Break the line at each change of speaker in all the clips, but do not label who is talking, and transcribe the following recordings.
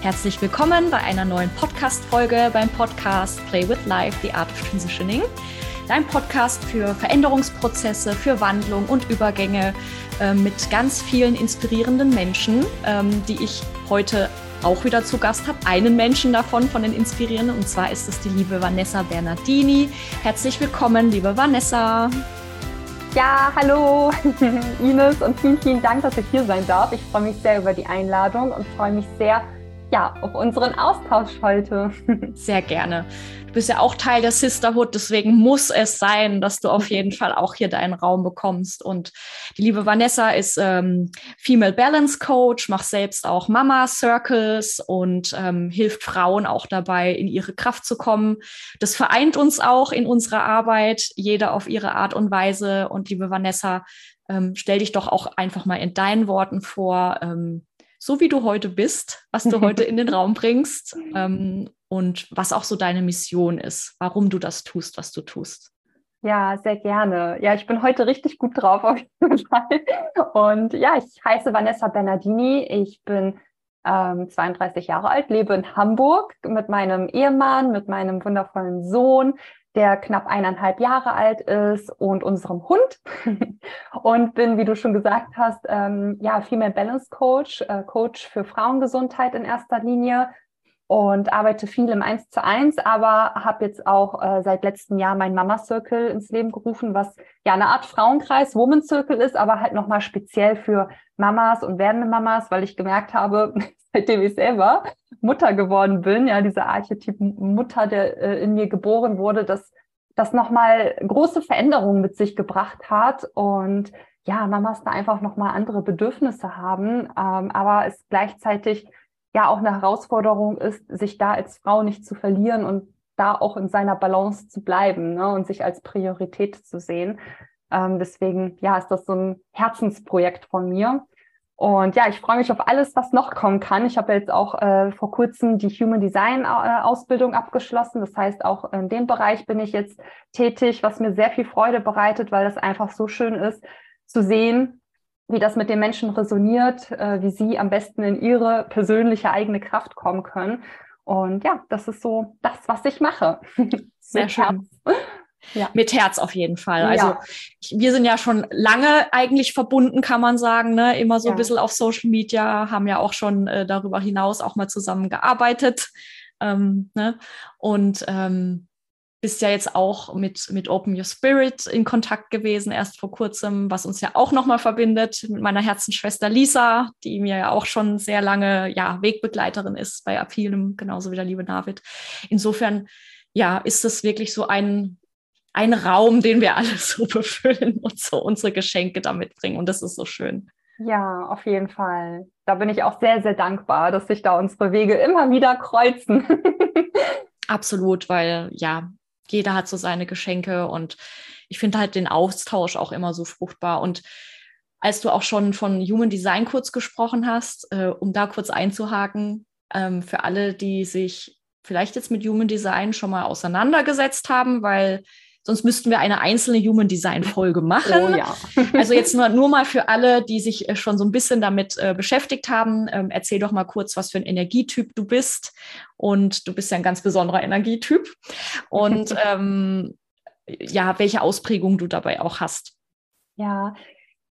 Herzlich willkommen bei einer neuen Podcast-Folge beim Podcast Play with Life, The Art of Transitioning. Dein Podcast für Veränderungsprozesse, für Wandlung und Übergänge äh, mit ganz vielen inspirierenden Menschen, ähm, die ich heute auch wieder zu Gast habe. Einen Menschen davon, von den Inspirierenden, und zwar ist es die liebe Vanessa Bernardini. Herzlich willkommen, liebe Vanessa.
Ja, hallo Ines und vielen, vielen Dank, dass ich hier sein darf. Ich freue mich sehr über die Einladung und freue mich sehr ja, auf unseren Austausch heute.
Sehr gerne. Du bist ja auch Teil der Sisterhood, deswegen muss es sein, dass du auf jeden Fall auch hier deinen Raum bekommst. Und die liebe Vanessa ist ähm, Female Balance Coach, macht selbst auch Mama Circles und ähm, hilft Frauen auch dabei, in ihre Kraft zu kommen. Das vereint uns auch in unserer Arbeit, jeder auf ihre Art und Weise. Und liebe Vanessa, ähm, stell dich doch auch einfach mal in deinen Worten vor, ähm, so wie du heute bist, was du heute in den Raum bringst ähm, und was auch so deine Mission ist, warum du das tust, was du tust.
Ja, sehr gerne. Ja, ich bin heute richtig gut drauf auf jeden Fall. Und ja, ich heiße Vanessa Bernardini. Ich bin ähm, 32 Jahre alt, lebe in Hamburg mit meinem Ehemann, mit meinem wundervollen Sohn der knapp eineinhalb Jahre alt ist und unserem Hund. und bin, wie du schon gesagt hast, ähm, ja, Female Balance Coach, äh, Coach für Frauengesundheit in erster Linie und arbeite viel im Eins zu eins, aber habe jetzt auch äh, seit letztem Jahr mein Mama Circle ins Leben gerufen, was ja eine Art Frauenkreis, Woman Circle ist, aber halt nochmal speziell für Mamas und werdende Mamas, weil ich gemerkt habe, seitdem ich selber Mutter geworden bin, ja, dieser Archetyp Mutter, der äh, in mir geboren wurde, dass das nochmal große Veränderungen mit sich gebracht hat und ja, Mamas da einfach nochmal andere Bedürfnisse haben, ähm, aber es gleichzeitig ja auch eine Herausforderung ist, sich da als Frau nicht zu verlieren und da auch in seiner Balance zu bleiben ne, und sich als Priorität zu sehen. Ähm, deswegen, ja, ist das so ein Herzensprojekt von mir. Und ja, ich freue mich auf alles, was noch kommen kann. Ich habe jetzt auch äh, vor kurzem die Human Design äh, Ausbildung abgeschlossen. Das heißt, auch in dem Bereich bin ich jetzt tätig, was mir sehr viel Freude bereitet, weil das einfach so schön ist zu sehen, wie das mit den Menschen resoniert, äh, wie sie am besten in ihre persönliche eigene Kraft kommen können. Und ja, das ist so das, was ich mache.
Sehr schön. Ja. Mit Herz auf jeden Fall. Also ja. ich, wir sind ja schon lange eigentlich verbunden, kann man sagen, ne? immer so ja. ein bisschen auf Social Media, haben ja auch schon äh, darüber hinaus auch mal zusammen gearbeitet. Ähm, ne? Und ähm, bist ja jetzt auch mit, mit Open Your Spirit in Kontakt gewesen, erst vor kurzem, was uns ja auch nochmal verbindet mit meiner Herzensschwester Lisa, die mir ja auch schon sehr lange ja, Wegbegleiterin ist bei Appealem, genauso wie der liebe David. Insofern, ja, ist das wirklich so ein, ein Raum, den wir alle so befüllen und so unsere Geschenke damit bringen. Und das ist so schön.
Ja, auf jeden Fall. Da bin ich auch sehr, sehr dankbar, dass sich da unsere Wege immer wieder kreuzen.
Absolut, weil ja, jeder hat so seine Geschenke und ich finde halt den Austausch auch immer so fruchtbar. Und als du auch schon von Human Design kurz gesprochen hast, äh, um da kurz einzuhaken, ähm, für alle, die sich vielleicht jetzt mit Human Design schon mal auseinandergesetzt haben, weil Sonst müssten wir eine einzelne Human Design Folge machen. Oh, ja. also jetzt nur, nur mal für alle, die sich äh, schon so ein bisschen damit äh, beschäftigt haben. Ähm, erzähl doch mal kurz, was für ein Energietyp du bist. Und du bist ja ein ganz besonderer Energietyp. Und ähm, ja, welche Ausprägung du dabei auch hast.
Ja,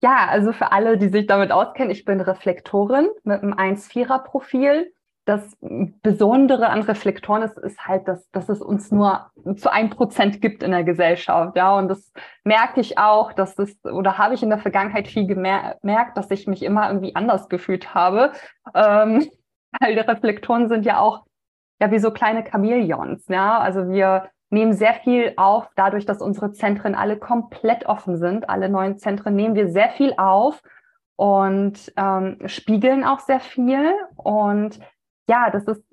ja, also für alle, die sich damit auskennen, ich bin Reflektorin mit einem 1-4er-Profil das Besondere an Reflektoren ist, ist halt, dass, dass es uns nur zu ein Prozent gibt in der Gesellschaft. Ja, und das merke ich auch, dass das, oder habe ich in der Vergangenheit viel gemerkt, dass ich mich immer irgendwie anders gefühlt habe. Ähm, weil die Reflektoren sind ja auch ja wie so kleine Chamäleons. Ja, also wir nehmen sehr viel auf, dadurch, dass unsere Zentren alle komplett offen sind. Alle neuen Zentren nehmen wir sehr viel auf und ähm, spiegeln auch sehr viel. Und ja, das ist,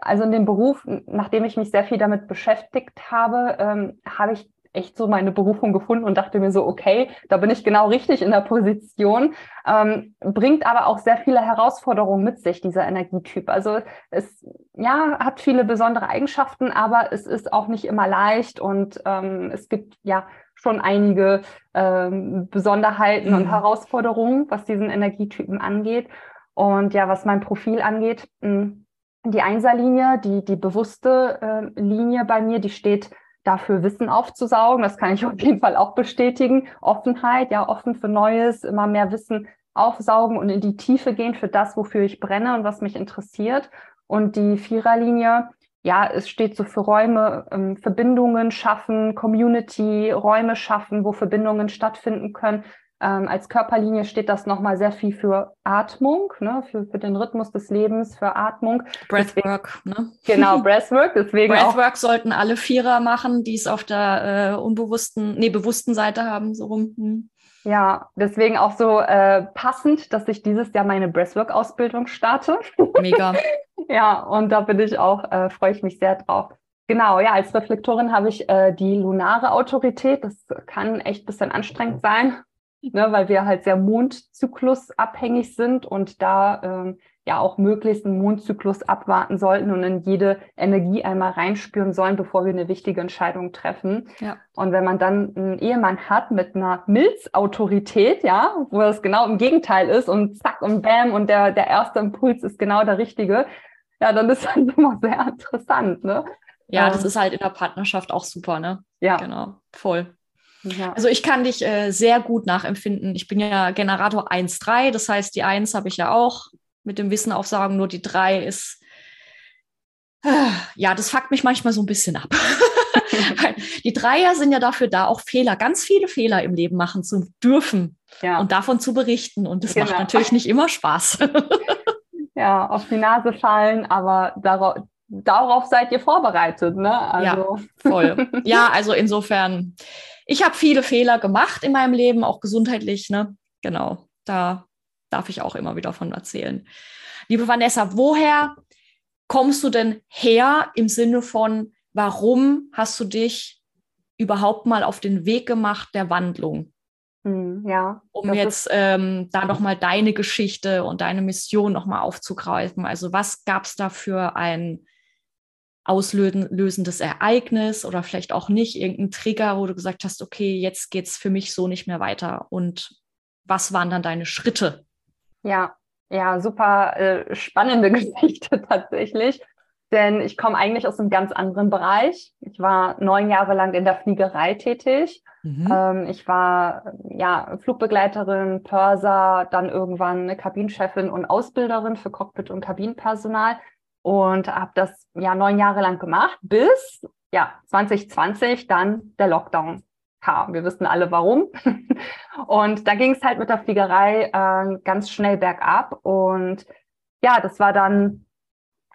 also in dem Beruf, nachdem ich mich sehr viel damit beschäftigt habe, ähm, habe ich echt so meine Berufung gefunden und dachte mir so, okay, da bin ich genau richtig in der Position, ähm, bringt aber auch sehr viele Herausforderungen mit sich, dieser Energietyp. Also es ja, hat viele besondere Eigenschaften, aber es ist auch nicht immer leicht und ähm, es gibt ja schon einige ähm, Besonderheiten mhm. und Herausforderungen, was diesen Energietypen angeht. Und ja, was mein Profil angeht, hm, die Einserlinie, die, die bewusste äh, Linie bei mir, die steht dafür Wissen aufzusaugen. Das kann ich auf jeden Fall auch bestätigen. Offenheit, ja, offen für Neues, immer mehr Wissen aufsaugen und in die Tiefe gehen für das, wofür ich brenne und was mich interessiert. Und die Viererlinie, ja, es steht so für Räume, ähm, Verbindungen schaffen, Community, Räume schaffen, wo Verbindungen stattfinden können. Ähm, als Körperlinie steht das nochmal sehr viel für Atmung, ne, für, für den Rhythmus des Lebens, für Atmung.
Breathwork, ne?
Genau, Breathwork. Deswegen
Breathwork auch, sollten alle Vierer machen, die es auf der äh, unbewussten, nee, bewussten Seite haben, so rum. Hm.
Ja, deswegen auch so äh, passend, dass ich dieses Jahr meine Breathwork-Ausbildung starte.
Mega.
ja, und da bin ich auch, äh, freue ich mich sehr drauf. Genau, ja, als Reflektorin habe ich äh, die lunare Autorität. Das kann echt ein bisschen anstrengend sein, ne, weil wir halt sehr mondzyklusabhängig sind und da ähm, ja auch möglichst einen Mondzyklus abwarten sollten und in jede Energie einmal reinspüren sollen, bevor wir eine wichtige Entscheidung treffen. Ja. Und wenn man dann einen Ehemann hat mit einer Milzautorität, ja, wo das genau im Gegenteil ist und zack und bam und der, der erste Impuls ist genau der richtige, ja, dann ist das immer sehr interessant, ne?
Ja, ähm, das ist halt in der Partnerschaft auch super, ne?
Ja.
Genau, voll. Ja. Also ich kann dich äh, sehr gut nachempfinden. Ich bin ja Generator 1.3, das heißt, die 1 habe ich ja auch mit dem Wissen aufsagen, nur die drei ist, ja, das fuckt mich manchmal so ein bisschen ab. die Dreier sind ja dafür da, auch Fehler, ganz viele Fehler im Leben machen zu dürfen ja. und davon zu berichten. Und das genau. macht natürlich nicht immer Spaß.
ja, auf die Nase fallen, aber darauf, seid ihr vorbereitet, ne?
Also. Ja, voll. Ja, also insofern, ich habe viele Fehler gemacht in meinem Leben, auch gesundheitlich, ne? Genau. Da darf ich auch immer wieder von erzählen. Liebe Vanessa, woher kommst du denn her im Sinne von, warum hast du dich überhaupt mal auf den Weg gemacht der Wandlung?
Hm, ja.
Um jetzt ähm, da nochmal deine Geschichte und deine Mission nochmal aufzugreifen. Also was gab es da für ein auslösendes Ereignis oder vielleicht auch nicht, irgendein Trigger, wo du gesagt hast, okay, jetzt geht es für mich so nicht mehr weiter. Und was waren dann deine Schritte?
Ja, ja, super äh, spannende Geschichte tatsächlich. Denn ich komme eigentlich aus einem ganz anderen Bereich. Ich war neun Jahre lang in der Fliegerei tätig. Mhm. Ähm, ich war ja Flugbegleiterin, Pörser, dann irgendwann eine Kabinenchefin und Ausbilderin für Cockpit und Kabinenpersonal und habe das ja neun Jahre lang gemacht, bis ja 2020 dann der Lockdown kam. Wir wissen alle warum. Und da ging es halt mit der Fliegerei äh, ganz schnell bergab. Und ja, das war dann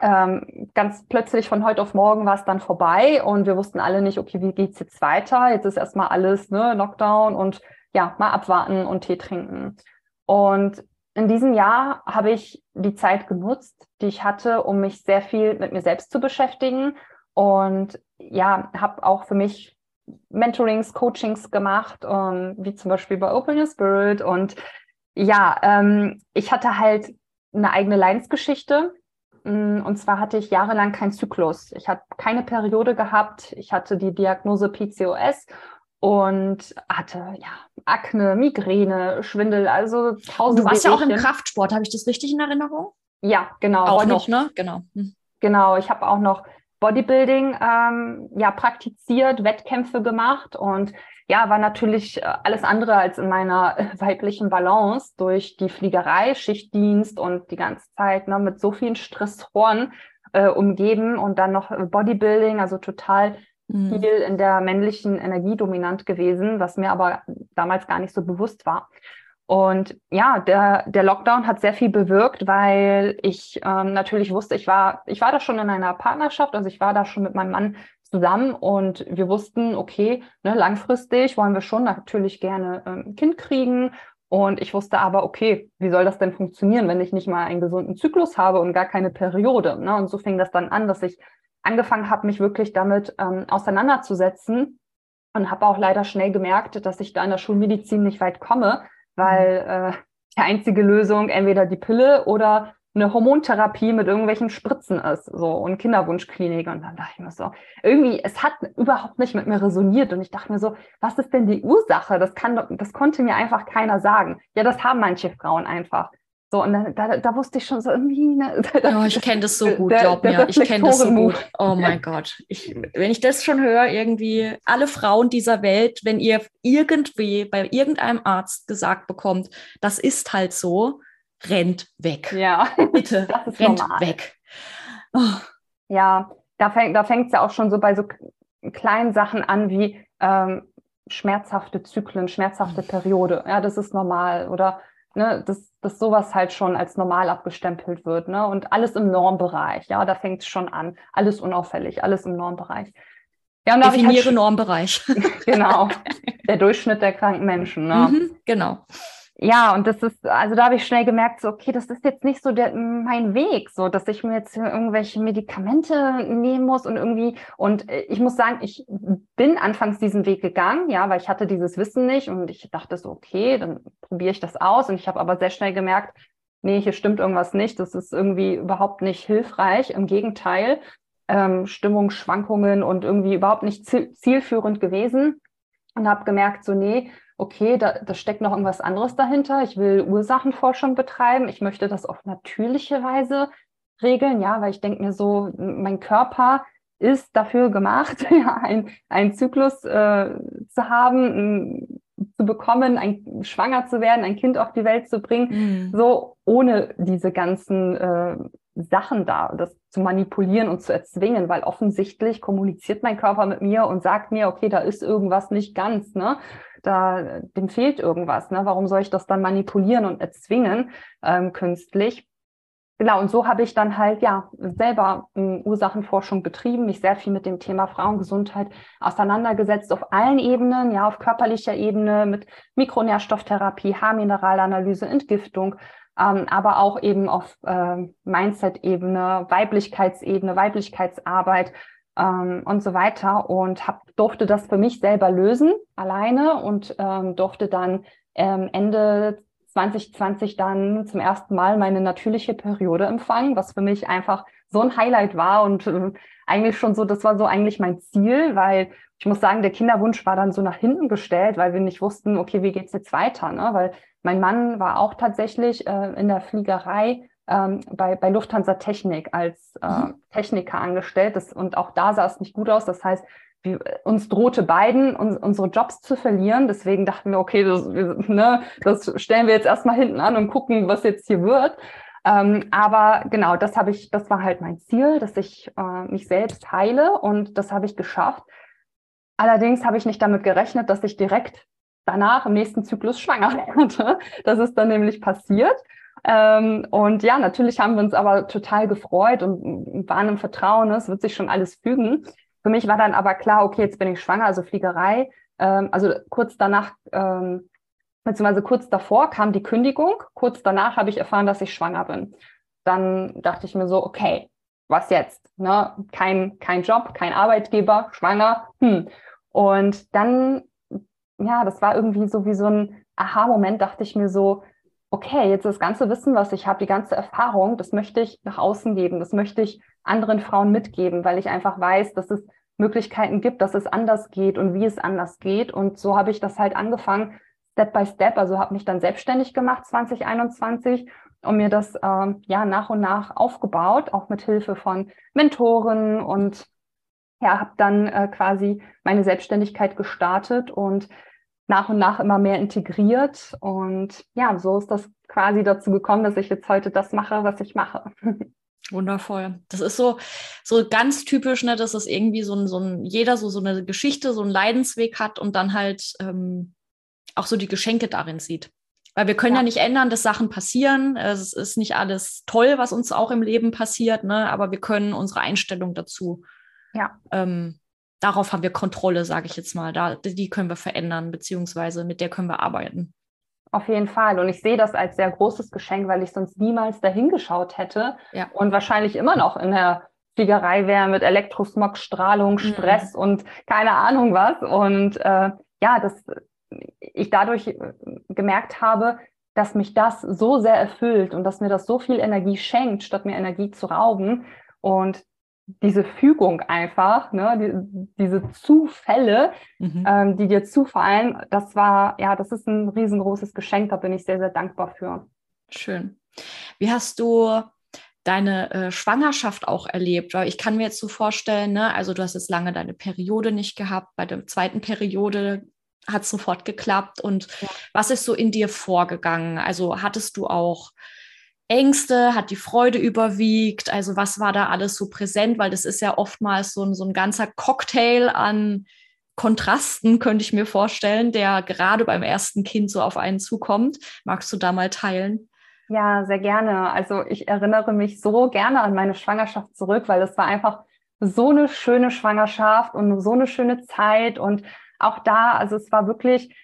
ähm, ganz plötzlich von heute auf morgen war es dann vorbei und wir wussten alle nicht, okay, wie geht's jetzt weiter? Jetzt ist erstmal alles, ne, Lockdown und ja, mal abwarten und Tee trinken. Und in diesem Jahr habe ich die Zeit genutzt, die ich hatte, um mich sehr viel mit mir selbst zu beschäftigen und ja, habe auch für mich Mentorings, Coachings gemacht, um, wie zum Beispiel bei Open Your Spirit. Und ja, ähm, ich hatte halt eine eigene Leidensgeschichte. Mm, und zwar hatte ich jahrelang keinen Zyklus. Ich hatte keine Periode gehabt. Ich hatte die Diagnose PCOS und hatte ja Akne, Migräne, Schwindel, also tausend.
Du warst ja auch im Kraftsport, habe ich das richtig in Erinnerung?
Ja, genau.
Auch noch, ne? Genau. Hm.
Genau, ich habe auch noch Bodybuilding ähm, ja praktiziert, Wettkämpfe gemacht und ja, war natürlich äh, alles andere als in meiner weiblichen Balance durch die Fliegerei, Schichtdienst und die ganze Zeit ne, mit so vielen Stressoren äh, umgeben und dann noch Bodybuilding, also total mhm. viel in der männlichen Energie dominant gewesen, was mir aber damals gar nicht so bewusst war. Und ja, der, der Lockdown hat sehr viel bewirkt, weil ich ähm, natürlich wusste, ich war, ich war da schon in einer Partnerschaft, also ich war da schon mit meinem Mann zusammen und wir wussten, okay, ne, langfristig wollen wir schon natürlich gerne ein ähm, Kind kriegen. Und ich wusste aber, okay, wie soll das denn funktionieren, wenn ich nicht mal einen gesunden Zyklus habe und gar keine Periode? Ne? Und so fing das dann an, dass ich angefangen habe, mich wirklich damit ähm, auseinanderzusetzen und habe auch leider schnell gemerkt, dass ich da in der Schulmedizin nicht weit komme, weil mhm. äh, die einzige Lösung entweder die Pille oder eine Hormontherapie mit irgendwelchen Spritzen ist, so und Kinderwunschklinik. Und dann dachte ich mir so, irgendwie, es hat überhaupt nicht mit mir resoniert. Und ich dachte mir so, was ist denn die Ursache? Das kann, das konnte mir einfach keiner sagen. Ja, das haben manche Frauen einfach. So, und da, da, da, wusste ich schon so irgendwie. Ne,
da, oh, ich kenne das so gut, glaub der, mir. Ich kenne das so gut. Oh mein Gott. Ich, wenn ich das schon höre, irgendwie alle Frauen dieser Welt, wenn ihr irgendwie bei irgendeinem Arzt gesagt bekommt, das ist halt so, rennt weg.
Ja.
Bitte, rennt normal. weg.
Oh. Ja, da fängt da es ja auch schon so bei so kleinen Sachen an wie ähm, schmerzhafte Zyklen, schmerzhafte Periode. Ja, das ist normal. Oder ne, dass, dass sowas halt schon als normal abgestempelt wird. Ne? Und alles im Normbereich, ja, da fängt es schon an. Alles unauffällig, alles im Normbereich.
Ja, und Definiere halt, Normbereich.
genau, der Durchschnitt der kranken Menschen. Ne?
Mhm, genau
ja, und das ist, also da habe ich schnell gemerkt, so, okay, das ist jetzt nicht so der, mein Weg, so, dass ich mir jetzt irgendwelche Medikamente nehmen muss und irgendwie, und äh, ich muss sagen, ich bin anfangs diesen Weg gegangen, ja, weil ich hatte dieses Wissen nicht und ich dachte so, okay, dann probiere ich das aus. Und ich habe aber sehr schnell gemerkt, nee, hier stimmt irgendwas nicht, das ist irgendwie überhaupt nicht hilfreich, im Gegenteil, ähm, Stimmungsschwankungen und irgendwie überhaupt nicht zielführend gewesen. Und habe gemerkt, so, nee, okay, da, da steckt noch irgendwas anderes dahinter. Ich will Ursachenforschung betreiben. Ich möchte das auf natürliche Weise regeln, ja, weil ich denke mir so, mein Körper ist dafür gemacht, ja, ein, einen Zyklus äh, zu haben, zu bekommen, ein, schwanger zu werden, ein Kind auf die Welt zu bringen, mhm. so ohne diese ganzen äh, Sachen da, das zu manipulieren und zu erzwingen, weil offensichtlich kommuniziert mein Körper mit mir und sagt mir, okay, da ist irgendwas nicht ganz, ne? Da, dem fehlt irgendwas, ne? Warum soll ich das dann manipulieren und erzwingen ähm, künstlich? Genau, und so habe ich dann halt ja selber äh, Ursachenforschung betrieben, mich sehr viel mit dem Thema Frauengesundheit auseinandergesetzt auf allen Ebenen, ja, auf körperlicher Ebene mit Mikronährstofftherapie, Haarmineralanalyse, Entgiftung, ähm, aber auch eben auf äh, Mindset-Ebene, Weiblichkeitsebene, Weiblichkeitsarbeit ähm, und so weiter und hab, durfte das für mich selber lösen, alleine und ähm, durfte dann ähm, Ende 2020 dann zum ersten Mal meine natürliche Periode empfangen, was für mich einfach so ein Highlight war und äh, eigentlich schon so, das war so eigentlich mein Ziel, weil ich muss sagen, der Kinderwunsch war dann so nach hinten gestellt, weil wir nicht wussten, okay, wie geht's jetzt weiter, ne? Weil mein Mann war auch tatsächlich äh, in der Fliegerei ähm, bei, bei Lufthansa Technik als äh, mhm. Techniker angestellt das, und auch da sah es nicht gut aus. Das heißt, wir, uns drohte beiden, uns, unsere Jobs zu verlieren. Deswegen dachten wir, okay, das, ne, das stellen wir jetzt erstmal hinten an und gucken, was jetzt hier wird. Ähm, aber genau, das habe ich, das war halt mein Ziel, dass ich äh, mich selbst heile und das habe ich geschafft. Allerdings habe ich nicht damit gerechnet, dass ich direkt danach im nächsten Zyklus schwanger werde. Das ist dann nämlich passiert. Ähm, und ja, natürlich haben wir uns aber total gefreut und waren im Vertrauen, es wird sich schon alles fügen. Für mich war dann aber klar, okay, jetzt bin ich schwanger, also Fliegerei. Ähm, also kurz danach, ähm, beziehungsweise kurz davor kam die Kündigung. Kurz danach habe ich erfahren, dass ich schwanger bin. Dann dachte ich mir so, okay, was jetzt? Ne? Kein, kein Job, kein Arbeitgeber, schwanger. Hm. Und dann, ja, das war irgendwie so wie so ein Aha-Moment, dachte ich mir so, okay, jetzt das ganze Wissen, was ich habe, die ganze Erfahrung, das möchte ich nach außen geben, das möchte ich anderen Frauen mitgeben, weil ich einfach weiß, dass es Möglichkeiten gibt, dass es anders geht und wie es anders geht. Und so habe ich das halt angefangen, Step by Step, also habe mich dann selbstständig gemacht 2021 und mir das äh, ja nach und nach aufgebaut, auch mit Hilfe von Mentoren und ja, habe dann äh, quasi meine Selbstständigkeit gestartet und nach und nach immer mehr integriert. Und ja, so ist das quasi dazu gekommen, dass ich jetzt heute das mache, was ich mache.
Wundervoll. Das ist so, so ganz typisch, ne, dass es irgendwie so ein, so ein, jeder so, so eine Geschichte, so einen Leidensweg hat und dann halt ähm, auch so die Geschenke darin sieht. Weil wir können ja. ja. nicht ändern, dass Sachen passieren. Es ist nicht alles toll, was uns auch im Leben passiert, ne? aber wir können unsere Einstellung dazu
ja.
ähm, darauf haben wir Kontrolle, sage ich jetzt mal. Da, die können wir verändern, beziehungsweise mit der können wir arbeiten.
Auf jeden Fall. Und ich sehe das als sehr großes Geschenk, weil ich sonst niemals dahin geschaut hätte
ja.
und wahrscheinlich immer noch in der Fliegerei wäre mit Elektrosmog, Strahlung, mhm. Stress mhm. und keine Ahnung was. Und äh, ja, dass ich dadurch äh, gemerkt habe, dass mich das so sehr erfüllt und dass mir das so viel Energie schenkt, statt mir Energie zu rauben. Und diese Fügung einfach, ne, die, diese Zufälle, mhm. ähm, die dir zufallen, das war, ja, das ist ein riesengroßes Geschenk, da bin ich sehr, sehr dankbar für.
Schön. Wie hast du deine äh, Schwangerschaft auch erlebt? Weil ich kann mir jetzt so vorstellen, ne, also du hast jetzt lange deine Periode nicht gehabt, bei der zweiten Periode hat es sofort geklappt. Und ja. was ist so in dir vorgegangen? Also hattest du auch Ängste, hat die Freude überwiegt? Also was war da alles so präsent? Weil das ist ja oftmals so ein, so ein ganzer Cocktail an Kontrasten, könnte ich mir vorstellen, der gerade beim ersten Kind so auf einen zukommt. Magst du da mal teilen?
Ja, sehr gerne. Also ich erinnere mich so gerne an meine Schwangerschaft zurück, weil es war einfach so eine schöne Schwangerschaft und so eine schöne Zeit. Und auch da, also es war wirklich,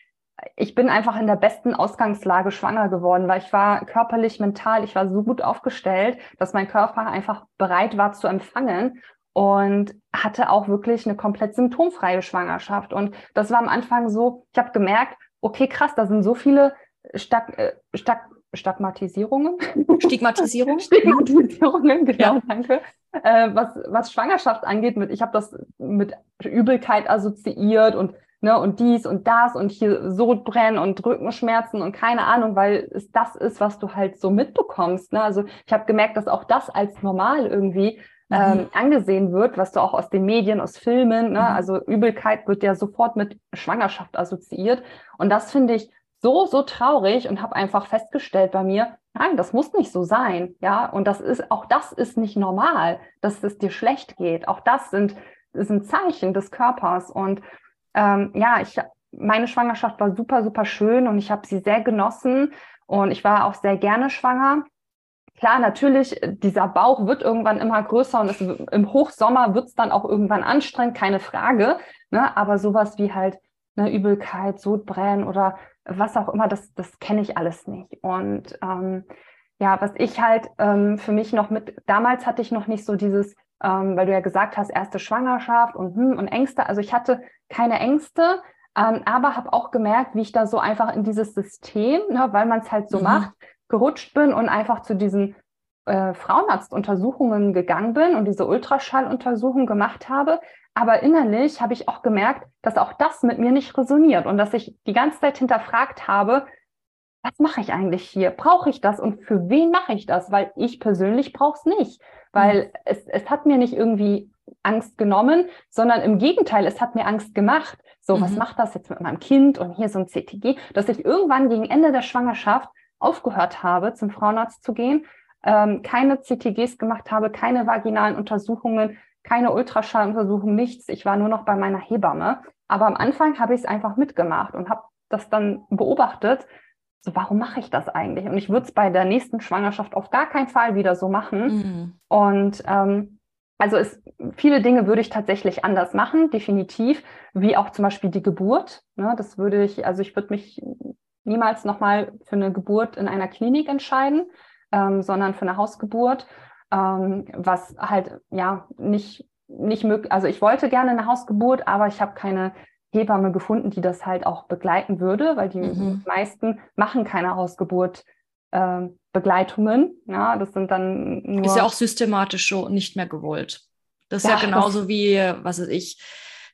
ich bin einfach in der besten Ausgangslage schwanger geworden, weil ich war körperlich, mental, ich war so gut aufgestellt, dass mein Körper einfach bereit war zu empfangen und hatte auch wirklich eine komplett symptomfreie Schwangerschaft. Und das war am Anfang so, ich habe gemerkt, okay, krass, da sind so viele Stag, äh, Stag, Stigmatisierungen.
Stigmatisierung?
Stigmatisierungen, genau, ja. danke. Äh, was, was Schwangerschaft angeht, mit, ich habe das mit Übelkeit assoziiert und ne, und dies und das und hier Sodbrennen und Rückenschmerzen und keine Ahnung, weil es das ist, was du halt so mitbekommst. Ne? Also ich habe gemerkt, dass auch das als normal irgendwie ähm, mhm. angesehen wird, was du auch aus den Medien, aus Filmen, ne? Mhm. also Übelkeit wird ja sofort mit Schwangerschaft assoziiert. Und das finde ich so, so traurig und habe einfach festgestellt bei mir, nein, das muss nicht so sein. Ja, und das ist, auch das ist nicht normal, dass es dir schlecht geht. Auch das sind, sind Zeichen des Körpers. Und ähm, ja, ich, meine Schwangerschaft war super, super schön und ich habe sie sehr genossen und ich war auch sehr gerne schwanger. Klar, natürlich, dieser Bauch wird irgendwann immer größer und es, im Hochsommer wird es dann auch irgendwann anstrengend, keine Frage. Ne? Aber sowas wie halt eine Übelkeit, Sodbrennen oder was auch immer, das, das kenne ich alles nicht. Und ähm, ja, was ich halt ähm, für mich noch mit, damals hatte ich noch nicht so dieses, ähm, weil du ja gesagt hast, erste Schwangerschaft und, hm, und Ängste. Also ich hatte keine Ängste, ähm, aber habe auch gemerkt, wie ich da so einfach in dieses System, ne, weil man es halt so mhm. macht, gerutscht bin und einfach zu diesen äh, Frauenarztuntersuchungen gegangen bin und diese Ultraschalluntersuchung gemacht habe. Aber innerlich habe ich auch gemerkt, dass auch das mit mir nicht resoniert und dass ich die ganze Zeit hinterfragt habe, was mache ich eigentlich hier? Brauche ich das und für wen mache ich das? Weil ich persönlich brauche es nicht, weil mhm. es, es hat mir nicht irgendwie Angst genommen, sondern im Gegenteil, es hat mir Angst gemacht. So, mhm. was macht das jetzt mit meinem Kind und hier so ein CTG, dass ich irgendwann gegen Ende der Schwangerschaft aufgehört habe, zum Frauenarzt zu gehen, ähm, keine CTGs gemacht habe, keine vaginalen Untersuchungen, keine Ultraschalluntersuchung, nichts. Ich war nur noch bei meiner Hebamme. Aber am Anfang habe ich es einfach mitgemacht und habe das dann beobachtet. So, warum mache ich das eigentlich? Und ich würde es bei der nächsten Schwangerschaft auf gar keinen Fall wieder so machen. Mhm. Und ähm, also es, viele Dinge würde ich tatsächlich anders machen, definitiv, wie auch zum Beispiel die Geburt. Ne, das würde ich, also ich würde mich niemals nochmal für eine Geburt in einer Klinik entscheiden, ähm, sondern für eine Hausgeburt ähm, was halt ja nicht, nicht möglich, also ich wollte gerne eine Hausgeburt, aber ich habe keine Hebamme gefunden, die das halt auch begleiten würde, weil die mhm. meisten machen keine Hausgeburt. Äh, Begleitungen, ja, das sind dann nur.
Ist ja auch systematisch so nicht mehr gewollt. Das ist ja, ja genauso wie, was weiß ich,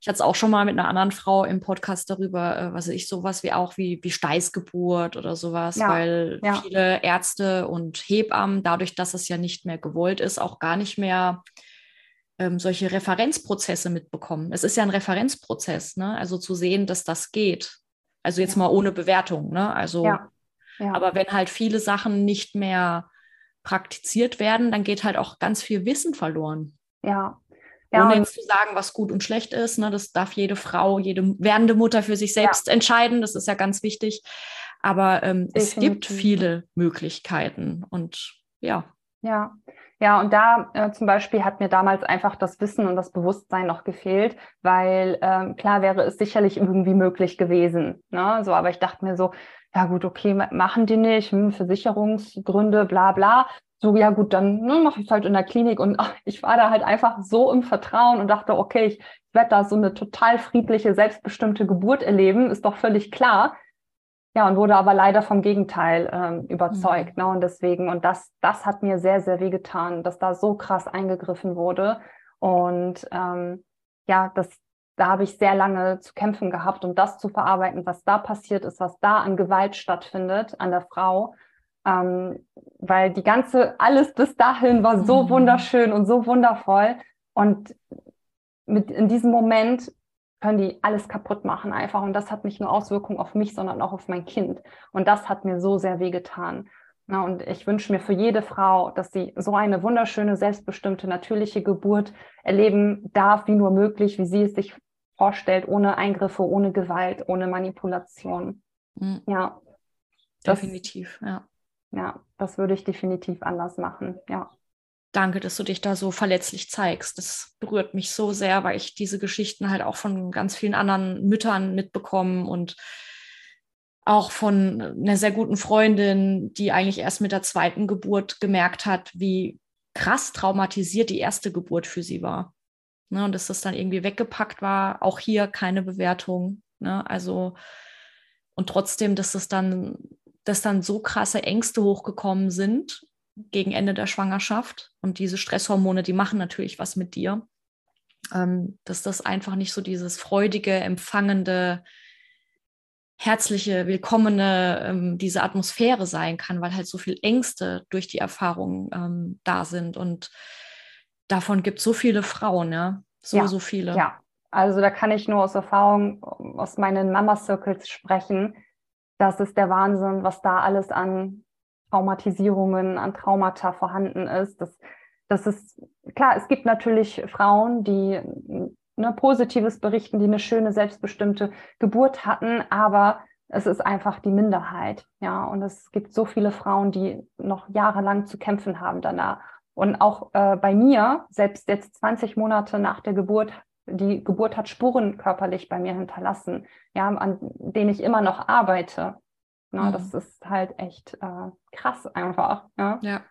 ich hatte es auch schon mal mit einer anderen Frau im Podcast darüber, äh, was ich, sowas wie auch wie, wie Steißgeburt oder sowas, ja, weil ja. viele Ärzte und Hebammen, dadurch, dass es ja nicht mehr gewollt ist, auch gar nicht mehr ähm, solche Referenzprozesse mitbekommen. Es ist ja ein Referenzprozess, ne? Also zu sehen, dass das geht. Also jetzt ja. mal ohne Bewertung, ne? Also, aber wenn halt viele Sachen nicht mehr praktiziert werden, dann geht halt auch ganz viel Wissen verloren.
Ja,
ja, Ohne jetzt zu sagen, was gut und schlecht ist. Ne? Das darf jede Frau, jede werdende Mutter für sich selbst ja. entscheiden. Das ist ja ganz wichtig. Aber ähm, es gibt viele Möglichkeiten und ja.
Ja, ja, und da äh, zum Beispiel hat mir damals einfach das Wissen und das Bewusstsein noch gefehlt, weil ähm, klar wäre es sicherlich irgendwie möglich gewesen. Ne? So, aber ich dachte mir so, ja gut, okay, machen die nicht, hm, Versicherungsgründe, bla bla so, ja gut, dann ne, mache ich es halt in der Klinik. Und ach, ich war da halt einfach so im Vertrauen und dachte, okay, ich werde da so eine total friedliche, selbstbestimmte Geburt erleben, ist doch völlig klar. Ja, und wurde aber leider vom Gegenteil ähm, überzeugt. Mhm. Ne? Und deswegen, und das, das hat mir sehr, sehr wehgetan, dass da so krass eingegriffen wurde. Und ähm, ja, das, da habe ich sehr lange zu kämpfen gehabt, um das zu verarbeiten, was da passiert ist, was da an Gewalt stattfindet an der Frau Ähm, weil die ganze, alles bis dahin war so mhm. wunderschön und so wundervoll. Und mit, in diesem Moment können die alles kaputt machen einfach. Und das hat nicht nur Auswirkungen auf mich, sondern auch auf mein Kind. Und das hat mir so sehr wehgetan. Na, und ich wünsche mir für jede Frau, dass sie so eine wunderschöne, selbstbestimmte, natürliche Geburt erleben darf, wie nur möglich, wie sie es sich vorstellt, ohne Eingriffe, ohne Gewalt, ohne Manipulation. Mhm. Ja.
Definitiv, das, ja.
Ja, das würde ich definitiv anders machen, ja.
Danke, dass du dich da so verletzlich zeigst. Das berührt mich so sehr, weil ich diese Geschichten halt auch von ganz vielen anderen Müttern mitbekomme und auch von einer sehr guten Freundin, die eigentlich erst mit der zweiten Geburt gemerkt hat, wie krass traumatisiert die erste Geburt für sie war. Ne, und dass das dann irgendwie weggepackt war. Auch hier keine Bewertung. Ne? Also, und trotzdem, dass das dann, dass dann so krasse Ängste hochgekommen sind gegen Ende der Schwangerschaft. Und diese Stresshormone, die machen natürlich was mit dir. Ähm, dass das einfach nicht so dieses freudige, empfangende, herzliche, willkommene, ähm, diese Atmosphäre sein kann, weil halt so viel Ängste durch die Erfahrung ähm, da sind. Und davon gibt es so viele Frauen, ja. So,
ja,
so viele.
Ja, also da kann ich nur aus Erfahrung aus meinen Mama-Circles sprechen. Das ist der Wahnsinn, was da alles an Traumatisierungen, an Traumata vorhanden ist. Das, das ist klar, es gibt natürlich Frauen, die ne, Positives berichten, die eine schöne, selbstbestimmte Geburt hatten, aber es ist einfach die Minderheit. Ja, und es gibt so viele Frauen, die noch jahrelang zu kämpfen haben danach. Und auch äh, bei mir, selbst jetzt 20 Monate nach der Geburt, die Geburt hat Spuren körperlich bei mir hinterlassen, ja, an denen ich immer noch arbeite. Ja, mhm. Das ist halt echt äh, krass einfach. Ja.
ja.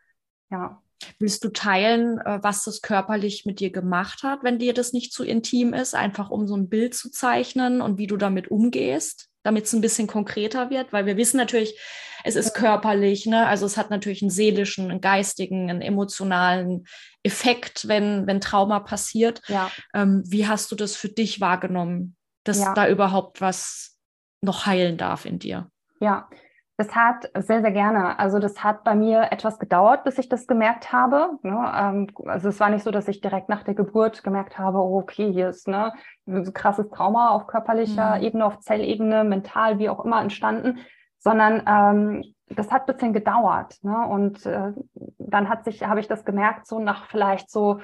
ja. Willst du teilen, äh, was das körperlich mit dir gemacht hat, wenn dir das nicht zu intim ist, einfach um so ein Bild zu zeichnen und wie du damit umgehst? damit es ein bisschen konkreter wird, weil wir wissen natürlich, es ist körperlich, ne? also es hat natürlich einen seelischen, einen geistigen, einen emotionalen Effekt, wenn, wenn Trauma passiert.
Ja.
Ähm, wie hast du das für dich wahrgenommen, dass ja. da überhaupt was noch heilen darf in dir?
Ja, das hat sehr, sehr gerne. Also das hat bei mir etwas gedauert, bis ich das gemerkt habe. Ne? Ähm, also es war nicht so, dass ich direkt nach der Geburt gemerkt habe, oh, okay, hier ist ne, ein krasses Trauma auf körperlicher mhm. Ebene, auf Zellebene, mental, wie auch immer entstanden, sondern ähm, das hat ein bisschen gedauert. Ne? Und äh, dann hat sich, habe ich das gemerkt, so nach vielleicht so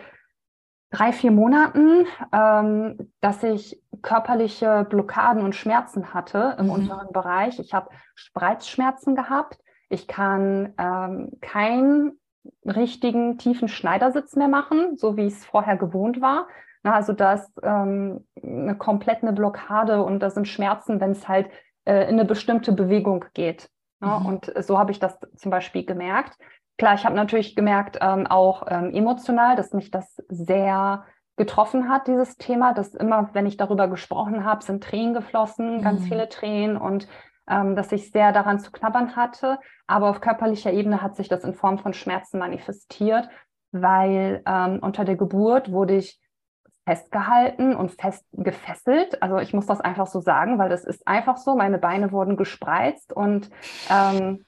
drei, vier Monaten, ähm, dass ich körperliche Blockaden und Schmerzen hatte im mhm. unteren Bereich. Ich habe Spreizschmerzen gehabt. Ich kann ähm, keinen richtigen tiefen Schneidersitz mehr machen, so wie ich es vorher gewohnt war. Na, also da ist ähm, eine komplett eine Blockade und da sind Schmerzen, wenn es halt äh, in eine bestimmte Bewegung geht. Ja, mhm. Und so habe ich das zum Beispiel gemerkt. Klar, ich habe natürlich gemerkt, ähm, auch ähm, emotional, dass mich das sehr getroffen hat, dieses Thema, dass immer, wenn ich darüber gesprochen habe, sind Tränen geflossen, mhm. ganz viele Tränen und ähm, dass ich sehr daran zu knabbern hatte. Aber auf körperlicher Ebene hat sich das in Form von Schmerzen manifestiert, weil ähm, unter der Geburt wurde ich festgehalten und fest gefesselt. Also ich muss das einfach so sagen, weil das ist einfach so. Meine Beine wurden gespreizt und ähm,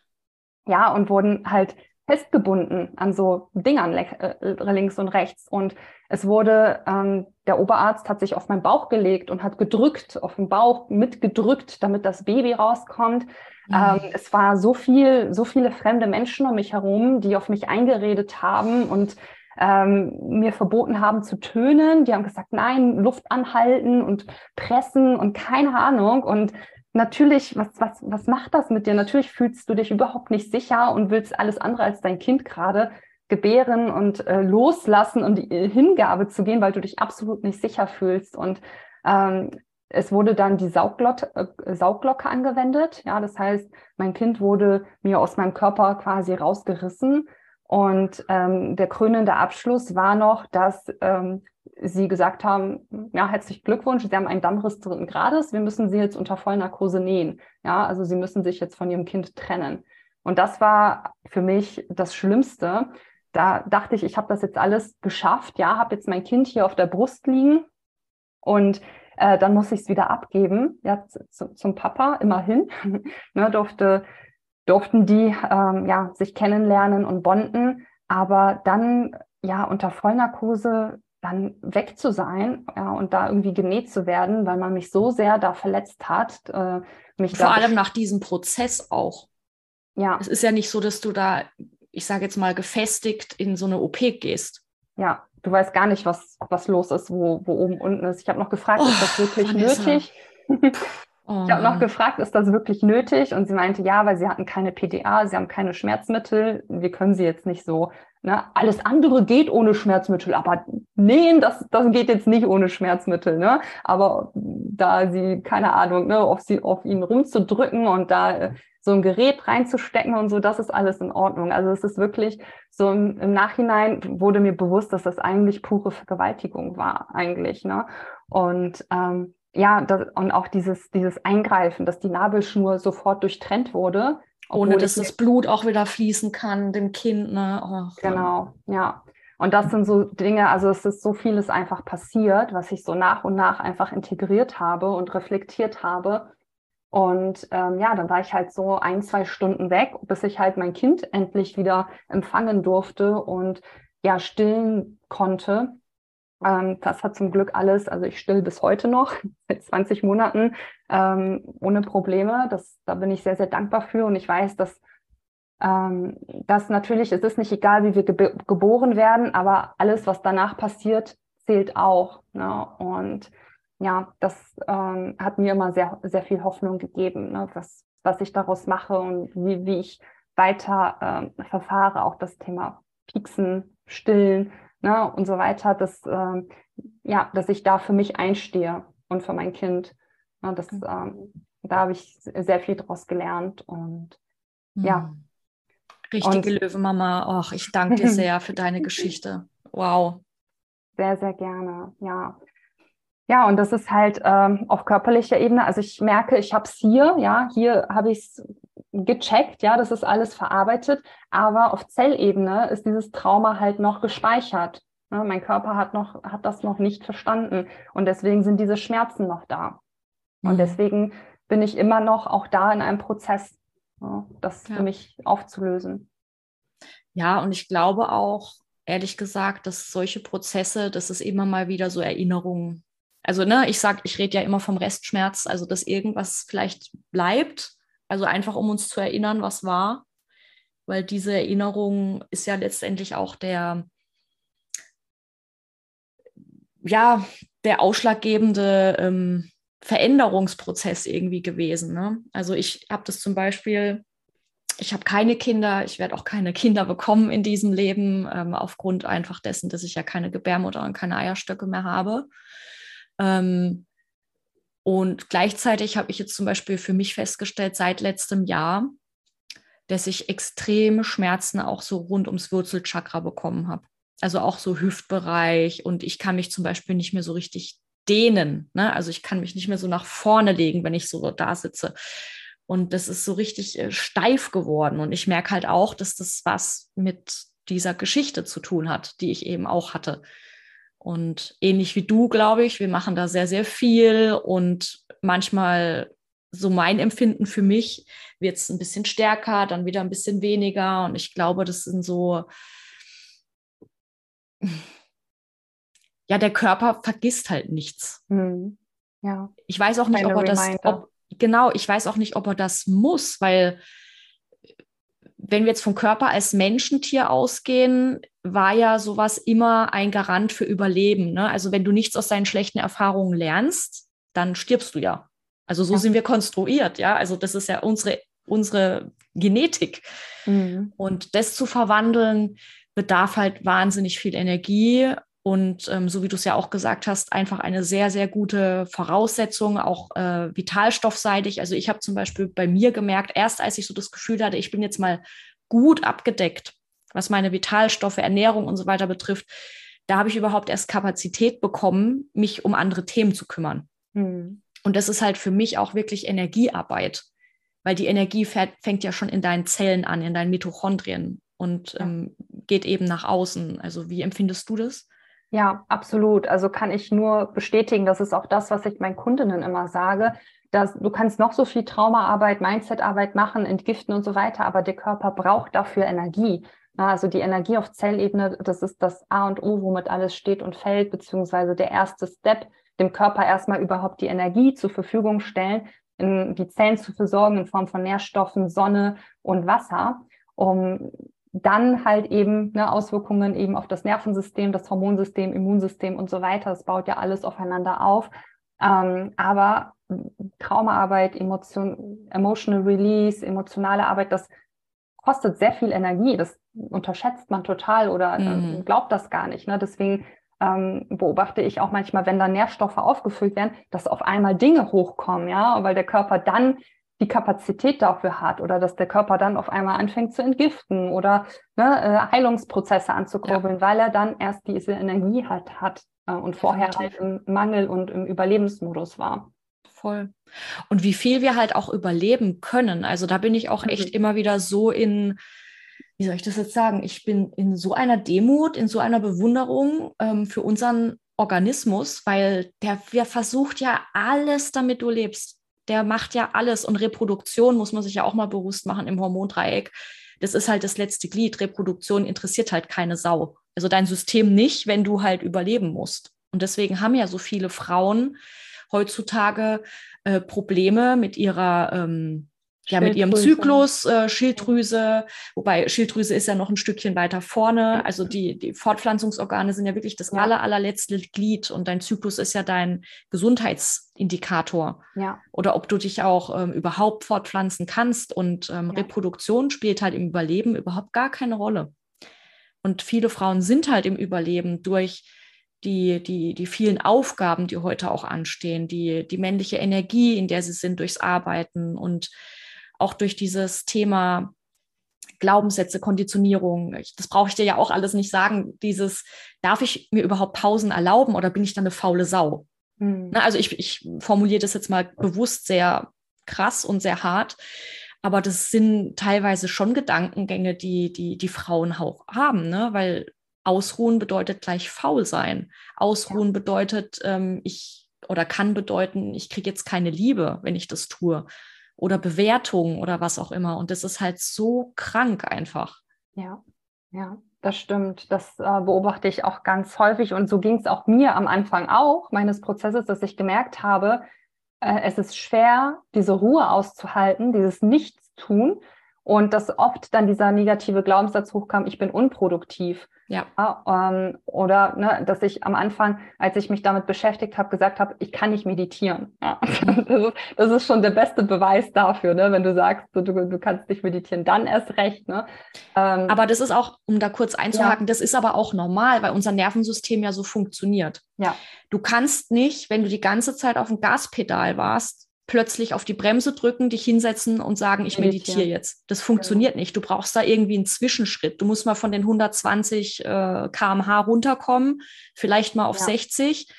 ja, und wurden halt festgebunden an so Dingern äh, links und rechts. Und es wurde, ähm, der Oberarzt hat sich auf meinen Bauch gelegt und hat gedrückt, auf den Bauch mitgedrückt, damit das Baby rauskommt. Mhm. Ähm, es war so viel, so viele fremde Menschen um mich herum, die auf mich eingeredet haben und ähm, mir verboten haben zu tönen. Die haben gesagt, nein, Luft anhalten und pressen und keine Ahnung. Und natürlich, was, was, was macht das mit dir? Natürlich fühlst du dich überhaupt nicht sicher und willst alles andere als dein Kind gerade gebären und äh, loslassen und die äh, Hingabe zu gehen, weil du dich absolut nicht sicher fühlst. Und ähm, es wurde dann die Sauglocke, äh, Sauglocke angewendet. Ja, das heißt, mein Kind wurde mir aus meinem Körper quasi rausgerissen. Und ähm, der krönende Abschluss war noch, dass ähm, sie gesagt haben, ja, herzlichen Glückwunsch, Sie haben einen Dammriss dritten Grades, wir müssen Sie jetzt unter Vollnarkose nähen. Ja, also Sie müssen sich jetzt von Ihrem Kind trennen. Und das war für mich das Schlimmste. Da dachte ich, ich habe das jetzt alles geschafft, ja, habe jetzt mein Kind hier auf der Brust liegen und äh, dann muss ich es wieder abgeben, ja, zu, zum Papa, immerhin. ne, durfte durften die ähm, ja, sich kennenlernen und bonden. Aber dann ja unter Vollnarkose dann weg zu sein ja, und da irgendwie genäht zu werden, weil man mich so sehr da verletzt hat. Äh, mich
Vor allem nach diesem Prozess auch. Ja. Es ist ja nicht so, dass du da, ich sage jetzt mal, gefestigt in so eine OP gehst.
Ja, du weißt gar nicht, was, was los ist, wo, wo oben unten ist. Ich habe noch gefragt, oh, ist das wirklich Vanessa. nötig? Oh, ich habe noch gefragt, ist das wirklich nötig? Und sie meinte, ja, weil sie hatten keine PDA, sie haben keine Schmerzmittel. Wir können sie jetzt nicht so. Ne? Alles andere geht ohne Schmerzmittel, aber nähen, das, das geht jetzt nicht ohne Schmerzmittel. Ne? Aber da sie, keine Ahnung, ne, auf, sie, auf ihn rumzudrücken und da äh, so ein Gerät reinzustecken und so, das ist alles in Ordnung. Also es ist wirklich so im, im Nachhinein wurde mir bewusst, dass das eigentlich pure Vergewaltigung war, eigentlich. Ne? Und ähm, ja, das, und auch dieses, dieses Eingreifen, dass die Nabelschnur sofort durchtrennt wurde.
Ohne dass das Blut auch wieder fließen kann, dem Kind. Ne?
Oh, genau, ja. Und das sind so Dinge, also es ist so vieles einfach passiert, was ich so nach und nach einfach integriert habe und reflektiert habe. Und ähm, ja, dann war ich halt so ein, zwei Stunden weg, bis ich halt mein Kind endlich wieder empfangen durfte und ja, stillen konnte. Ähm, das hat zum Glück alles, also ich still bis heute noch, seit 20 Monaten, ähm, ohne Probleme. Das, da bin ich sehr, sehr dankbar für und ich weiß, dass ähm, das natürlich, es ist nicht egal, wie wir ge geboren werden, aber alles, was danach passiert, zählt auch. Ne? Und ja, das ähm, hat mir immer sehr, sehr viel Hoffnung gegeben, ne? was, was ich daraus mache und wie, wie ich weiter äh, verfahre, auch das Thema Pieksen, Stillen, ne, und so weiter, dass, ähm, ja, dass ich da für mich einstehe und für mein Kind. Ne, das, mhm. ähm, da habe ich sehr viel draus gelernt und mhm. ja.
Richtige und, Löwenmama, ach, ich danke dir sehr für deine Geschichte. Wow.
Sehr, sehr gerne, ja. Ja, und das ist halt ähm, auf körperlicher Ebene. Also ich merke, ich habe es hier, ja, hier habe ich es gecheckt, ja, das ist alles verarbeitet, aber auf Zellebene ist dieses Trauma halt noch gespeichert. Ne? Mein Körper hat noch, hat das noch nicht verstanden und deswegen sind diese Schmerzen noch da. Mhm. Und deswegen bin ich immer noch auch da in einem Prozess, ja, das ja. für mich aufzulösen.
Ja, und ich glaube auch, ehrlich gesagt, dass solche Prozesse, dass es immer mal wieder so Erinnerungen, also ne, ich sag, ich rede ja immer vom Restschmerz, also dass irgendwas vielleicht bleibt, also einfach, um uns zu erinnern, was war, weil diese Erinnerung ist ja letztendlich auch der, ja, der ausschlaggebende ähm, Veränderungsprozess irgendwie gewesen. Ne? Also ich habe das zum Beispiel, ich habe keine Kinder, ich werde auch keine Kinder bekommen in diesem Leben, ähm, aufgrund einfach dessen, dass ich ja keine Gebärmutter und keine Eierstöcke mehr habe. Ähm, und gleichzeitig habe ich jetzt zum Beispiel für mich festgestellt, seit letztem Jahr, dass ich extreme Schmerzen auch so rund ums Wurzelchakra bekommen habe. Also auch so Hüftbereich und ich kann mich zum Beispiel nicht mehr so richtig dehnen. Ne? Also ich kann mich nicht mehr so nach vorne legen, wenn ich so da sitze. Und das ist so richtig äh, steif geworden. Und ich merke halt auch, dass das was mit dieser Geschichte zu tun hat, die ich eben auch hatte. Und ähnlich wie du, glaube ich, wir machen da sehr, sehr viel und manchmal so mein Empfinden für mich wird es ein bisschen stärker, dann wieder ein bisschen weniger. Und ich glaube, das sind so, ja, der Körper vergisst halt nichts. Mhm. Ja. Ich weiß auch nicht, Keine ob er das, ob, genau, ich weiß auch nicht, ob er das muss, weil wenn wir jetzt vom Körper als Menschentier ausgehen, war ja sowas immer ein Garant für Überleben. Ne? Also wenn du nichts aus deinen schlechten Erfahrungen lernst, dann stirbst du ja. Also so ja. sind wir konstruiert, ja. Also das ist ja unsere, unsere Genetik. Mhm. Und das zu verwandeln, bedarf halt wahnsinnig viel Energie und ähm, so wie du es ja auch gesagt hast, einfach eine sehr, sehr gute Voraussetzung, auch äh, vitalstoffseitig. Also ich habe zum Beispiel bei mir gemerkt, erst als ich so das Gefühl hatte, ich bin jetzt mal gut abgedeckt, was meine Vitalstoffe, Ernährung und so weiter betrifft, da habe ich überhaupt erst Kapazität bekommen, mich um andere Themen zu kümmern. Mhm. Und das ist halt für mich auch wirklich Energiearbeit, weil die Energie fängt ja schon in deinen Zellen an, in deinen Mitochondrien und ja. ähm, geht eben nach außen. Also wie empfindest du das?
Ja, absolut. Also kann ich nur bestätigen, das ist auch das, was ich meinen Kundinnen immer sage, dass du kannst noch so viel Traumaarbeit, Mindsetarbeit machen, entgiften und so weiter, aber der Körper braucht dafür Energie. Also die Energie auf Zellebene, das ist das A und O, womit alles steht und fällt, beziehungsweise der erste Step, dem Körper erstmal überhaupt die Energie zur Verfügung stellen, in die Zellen zu versorgen in Form von Nährstoffen, Sonne und Wasser, um dann halt eben ne, Auswirkungen eben auf das Nervensystem, das Hormonsystem, Immunsystem und so weiter. Das baut ja alles aufeinander auf. Ähm, aber Traumaarbeit, Emotion, Emotional Release, emotionale Arbeit, das kostet sehr viel Energie. Das unterschätzt man total oder äh, mhm. glaubt das gar nicht. Ne? Deswegen ähm, beobachte ich auch manchmal, wenn da Nährstoffe aufgefüllt werden, dass auf einmal Dinge hochkommen, ja, weil der Körper dann die Kapazität dafür hat oder dass der Körper dann auf einmal anfängt zu entgiften oder ne, äh, Heilungsprozesse anzukurbeln, ja. weil er dann erst diese Energie halt hat äh, und vorher halt im Mangel und im Überlebensmodus war.
Voll. Und wie viel wir halt auch überleben können. Also da bin ich auch echt mhm. immer wieder so in, wie soll ich das jetzt sagen? Ich bin in so einer Demut, in so einer Bewunderung ähm, für unseren Organismus, weil der, der versucht ja alles, damit du lebst der macht ja alles und Reproduktion muss man sich ja auch mal bewusst machen im Hormondreieck. Das ist halt das letzte Glied. Reproduktion interessiert halt keine Sau. Also dein System nicht, wenn du halt überleben musst. Und deswegen haben ja so viele Frauen heutzutage äh, Probleme mit ihrer ähm, ja, mit ihrem Zyklus, äh, Schilddrüse, wobei Schilddrüse ist ja noch ein Stückchen weiter vorne. Also die, die Fortpflanzungsorgane sind ja wirklich das ja. aller, allerletzte Glied und dein Zyklus ist ja dein Gesundheitsindikator. Ja. Oder ob du dich auch ähm, überhaupt fortpflanzen kannst und ähm, ja. Reproduktion spielt halt im Überleben überhaupt gar keine Rolle. Und viele Frauen sind halt im Überleben durch die, die, die vielen Aufgaben, die heute auch anstehen, die, die männliche Energie, in der sie sind durchs Arbeiten und auch durch dieses Thema Glaubenssätze, Konditionierung. das brauche ich dir ja auch alles nicht sagen. Dieses, darf ich mir überhaupt Pausen erlauben oder bin ich dann eine faule Sau? Mhm. Na, also ich, ich formuliere das jetzt mal bewusst sehr krass und sehr hart. Aber das sind teilweise schon Gedankengänge, die die, die Frauen auch haben, ne? weil Ausruhen bedeutet gleich faul sein. Ausruhen ja. bedeutet, ähm, ich oder kann bedeuten, ich kriege jetzt keine Liebe, wenn ich das tue oder Bewertung oder was auch immer. Und das ist halt so krank einfach.
Ja, ja, das stimmt. Das äh, beobachte ich auch ganz häufig. Und so ging es auch mir am Anfang auch meines Prozesses, dass ich gemerkt habe, äh, es ist schwer, diese Ruhe auszuhalten, dieses Nichtstun. Und dass oft dann dieser negative Glaubenssatz hochkam, ich bin unproduktiv. Ja. Ähm, oder ne, dass ich am Anfang, als ich mich damit beschäftigt habe, gesagt habe, ich kann nicht meditieren. Ja. Das, ist, das, ist, schon der beste Beweis dafür, ne? wenn du sagst, du, du kannst nicht meditieren, dann erst recht. Ne?
Ähm, aber das ist auch, um da kurz einzuhaken, ja. das ist aber auch normal, weil unser Nervensystem ja so funktioniert. Ja. Du kannst nicht, wenn du die ganze Zeit auf dem Gaspedal warst, plötzlich auf die Bremse drücken, dich hinsetzen und sagen, ich meditiere jetzt. Das funktioniert nicht. Du brauchst da irgendwie einen Zwischenschritt. Du musst mal von den 120 äh, kmh runterkommen, vielleicht mal auf ja. 60.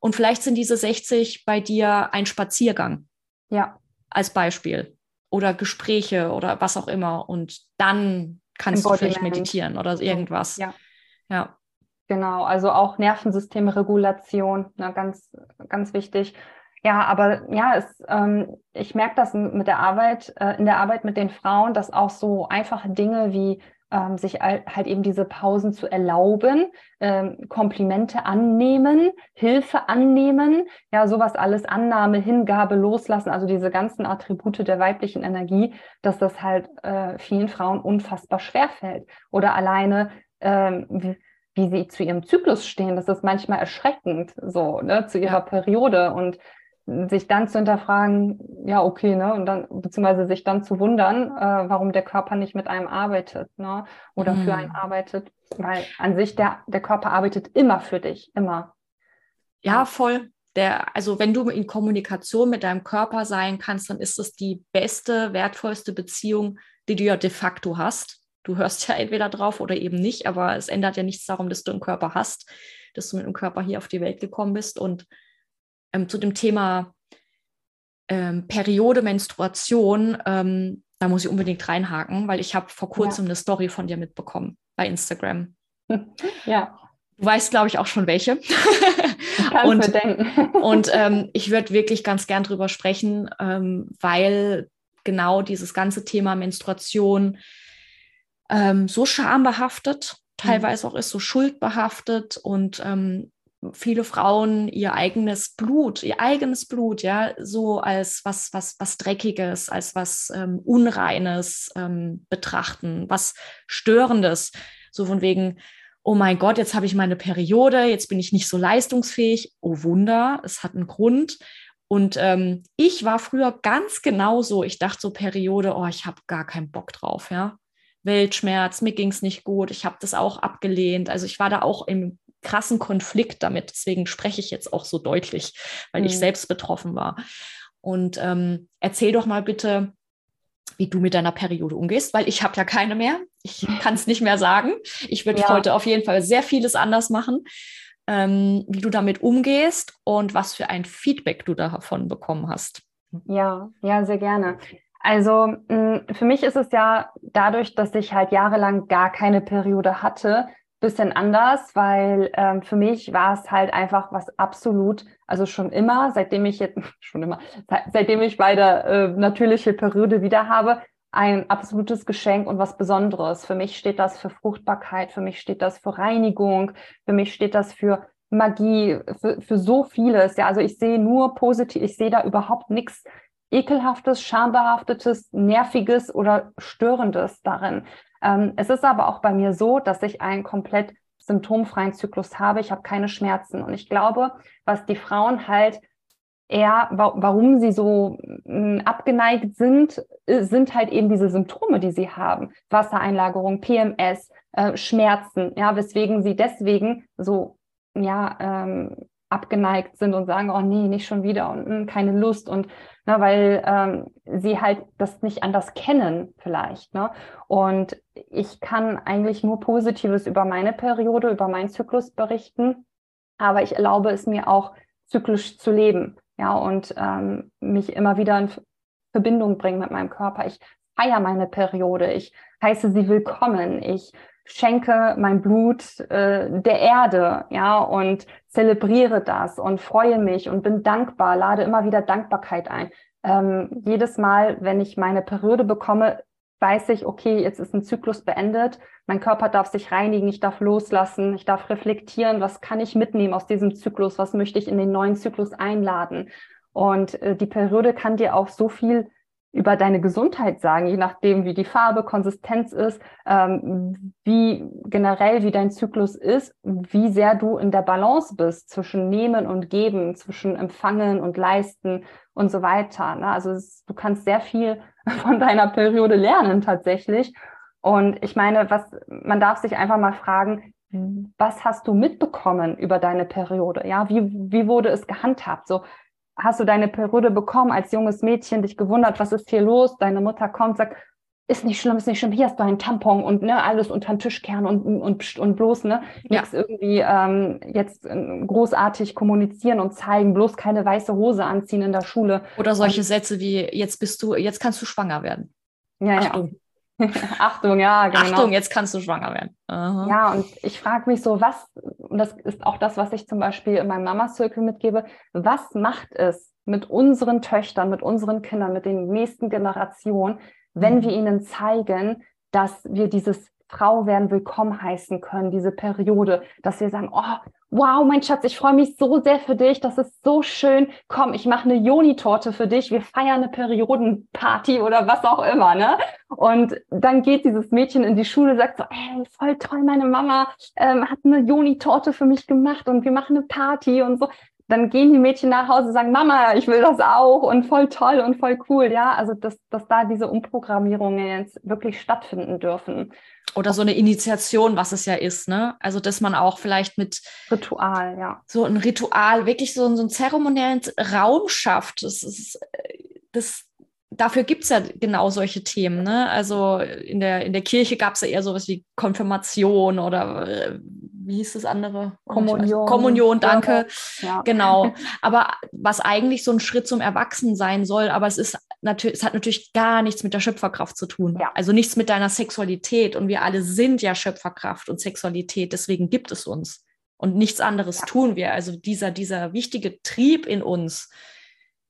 Und vielleicht sind diese 60 bei dir ein Spaziergang. Ja. Als Beispiel. Oder Gespräche oder was auch immer. Und dann kannst du vielleicht meditieren oder irgendwas. Ja.
Ja. Genau, also auch Nervensystemregulation, ne, ganz, ganz wichtig. Ja, aber ja, es, ähm, ich merke das mit der Arbeit, äh, in der Arbeit mit den Frauen, dass auch so einfache Dinge wie ähm, sich halt eben diese Pausen zu erlauben, ähm, Komplimente annehmen, Hilfe annehmen, ja, sowas alles Annahme, Hingabe, Loslassen, also diese ganzen Attribute der weiblichen Energie, dass das halt äh, vielen Frauen unfassbar schwer fällt. Oder alleine, ähm, wie, sie zu ihrem Zyklus stehen, das ist manchmal erschreckend, so, ne, zu ihrer ja. Periode und sich dann zu hinterfragen, ja, okay, ne, und dann, beziehungsweise sich dann zu wundern, äh, warum der Körper nicht mit einem arbeitet, ne, oder mhm. für einen arbeitet, weil an sich der, der Körper arbeitet immer für dich, immer.
Ja, voll. Der, also wenn du in Kommunikation mit deinem Körper sein kannst, dann ist das die beste, wertvollste Beziehung, die du ja de facto hast. Du hörst ja entweder drauf oder eben nicht, aber es ändert ja nichts darum, dass du einen Körper hast, dass du mit dem Körper hier auf die Welt gekommen bist und ähm, zu dem Thema ähm, Periode, Menstruation, ähm, da muss ich unbedingt reinhaken, weil ich habe vor kurzem ja. eine Story von dir mitbekommen bei Instagram.
ja.
Du weißt, glaube ich, auch schon welche.
Kannst und, denken.
und ähm, ich würde wirklich ganz gern drüber sprechen, ähm, weil genau dieses ganze Thema Menstruation ähm, so schambehaftet, teilweise auch ist so schuldbehaftet und ähm, viele Frauen ihr eigenes Blut, ihr eigenes Blut, ja, so als was, was, was Dreckiges, als was ähm, Unreines ähm, betrachten, was Störendes. So von wegen, oh mein Gott, jetzt habe ich meine Periode, jetzt bin ich nicht so leistungsfähig. Oh Wunder, es hat einen Grund. Und ähm, ich war früher ganz genauso. Ich dachte so Periode, oh, ich habe gar keinen Bock drauf, ja. Weltschmerz, mir ging es nicht gut, ich habe das auch abgelehnt. Also ich war da auch im krassen Konflikt damit. Deswegen spreche ich jetzt auch so deutlich, weil mhm. ich selbst betroffen war. Und ähm, erzähl doch mal bitte, wie du mit deiner Periode umgehst, weil ich habe ja keine mehr. Ich kann es nicht mehr sagen. Ich würde ja. heute auf jeden Fall sehr vieles anders machen. Ähm, wie du damit umgehst und was für ein Feedback du davon bekommen hast.
Ja, ja, sehr gerne. Also für mich ist es ja dadurch, dass ich halt jahrelang gar keine Periode hatte, bisschen anders, weil ähm, für mich war es halt einfach was absolut, also schon immer, seitdem ich jetzt, schon immer, seitdem ich beide äh, natürliche Periode wieder habe, ein absolutes Geschenk und was Besonderes. Für mich steht das für Fruchtbarkeit, für mich steht das für Reinigung, für mich steht das für Magie, für, für so vieles. Ja, also ich sehe nur positiv, ich sehe da überhaupt nichts ekelhaftes, schambehaftetes, nerviges oder störendes darin. Ähm, es ist aber auch bei mir so, dass ich einen komplett symptomfreien Zyklus habe. Ich habe keine Schmerzen. Und ich glaube, was die Frauen halt eher, wa warum sie so mh, abgeneigt sind, äh, sind halt eben diese Symptome, die sie haben. Wassereinlagerung, PMS, äh, Schmerzen, ja, weswegen sie deswegen so, ja, ähm, abgeneigt sind und sagen, oh nee, nicht schon wieder und mh, hm, keine Lust und ne, weil ähm, sie halt das nicht anders kennen vielleicht. Ne? Und ich kann eigentlich nur Positives über meine Periode, über meinen Zyklus berichten, aber ich erlaube es mir auch zyklisch zu leben, ja und ähm, mich immer wieder in Verbindung bringen mit meinem Körper. Ich feiere meine Periode, ich heiße sie willkommen, ich schenke mein Blut äh, der Erde, ja, und zelebriere das und freue mich und bin dankbar, lade immer wieder Dankbarkeit ein. Ähm, jedes Mal, wenn ich meine Periode bekomme, weiß ich, okay, jetzt ist ein Zyklus beendet, mein Körper darf sich reinigen, ich darf loslassen, ich darf reflektieren, was kann ich mitnehmen aus diesem Zyklus, was möchte ich in den neuen Zyklus einladen. Und äh, die Periode kann dir auch so viel über deine Gesundheit sagen, je nachdem, wie die Farbe, Konsistenz ist, ähm, wie generell, wie dein Zyklus ist, wie sehr du in der Balance bist zwischen Nehmen und Geben, zwischen Empfangen und Leisten und so weiter. Ne? Also es, du kannst sehr viel von deiner Periode lernen tatsächlich. Und ich meine, was man darf sich einfach mal fragen, was hast du mitbekommen über deine Periode? Ja, wie, wie wurde es gehandhabt? So, hast du deine Periode bekommen als junges Mädchen, dich gewundert, was ist hier los? Deine Mutter kommt, sagt, ist nicht schlimm, ist nicht schlimm, hier hast du einen Tampon und ne, alles unter den Tisch kehren und, und, und bloß, ne, ja. nichts irgendwie ähm, jetzt äh, großartig kommunizieren und zeigen, bloß keine weiße Hose anziehen in der Schule.
Oder solche und, Sätze wie, jetzt bist du, jetzt kannst du schwanger werden.
Ja, Achtung. ja. Achtung, ja,
genau. Achtung, jetzt kannst du schwanger werden.
Aha. Ja, und ich frage mich so, was, und das ist auch das, was ich zum Beispiel in meinem Mama-Circle mitgebe, was macht es mit unseren Töchtern, mit unseren Kindern, mit den nächsten Generationen, wenn mhm. wir ihnen zeigen, dass wir dieses Frau werden willkommen heißen können, diese Periode, dass wir sagen, oh, wow, mein Schatz, ich freue mich so sehr für dich, das ist so schön. Komm, ich mache eine Joni-Torte für dich, wir feiern eine Periodenparty oder was auch immer, ne? Und dann geht dieses Mädchen in die Schule, sagt so, ey, voll toll, meine Mama ähm, hat eine Joni-Torte für mich gemacht und wir machen eine Party und so dann gehen die Mädchen nach Hause und sagen, Mama, ich will das auch und voll toll und voll cool, ja. Also dass, dass da diese Umprogrammierungen jetzt wirklich stattfinden dürfen.
Oder so eine Initiation, was es ja ist, ne? Also dass man auch vielleicht mit
Ritual, ja.
So ein Ritual, wirklich so, so einen zeremoniellen Raum schafft. Das ist das, dafür gibt es ja genau solche Themen. Ne? Also in der, in der Kirche gab es ja eher sowas wie Konfirmation oder äh, wie hieß das andere?
Kommunion.
Kommunion, danke. Ja. Genau. Aber was eigentlich so ein Schritt zum Erwachsensein soll, aber es ist natürlich, es hat natürlich gar nichts mit der Schöpferkraft zu tun. Ja. Also nichts mit deiner Sexualität. Und wir alle sind ja Schöpferkraft und Sexualität, deswegen gibt es uns. Und nichts anderes ja. tun wir. Also dieser, dieser wichtige Trieb in uns,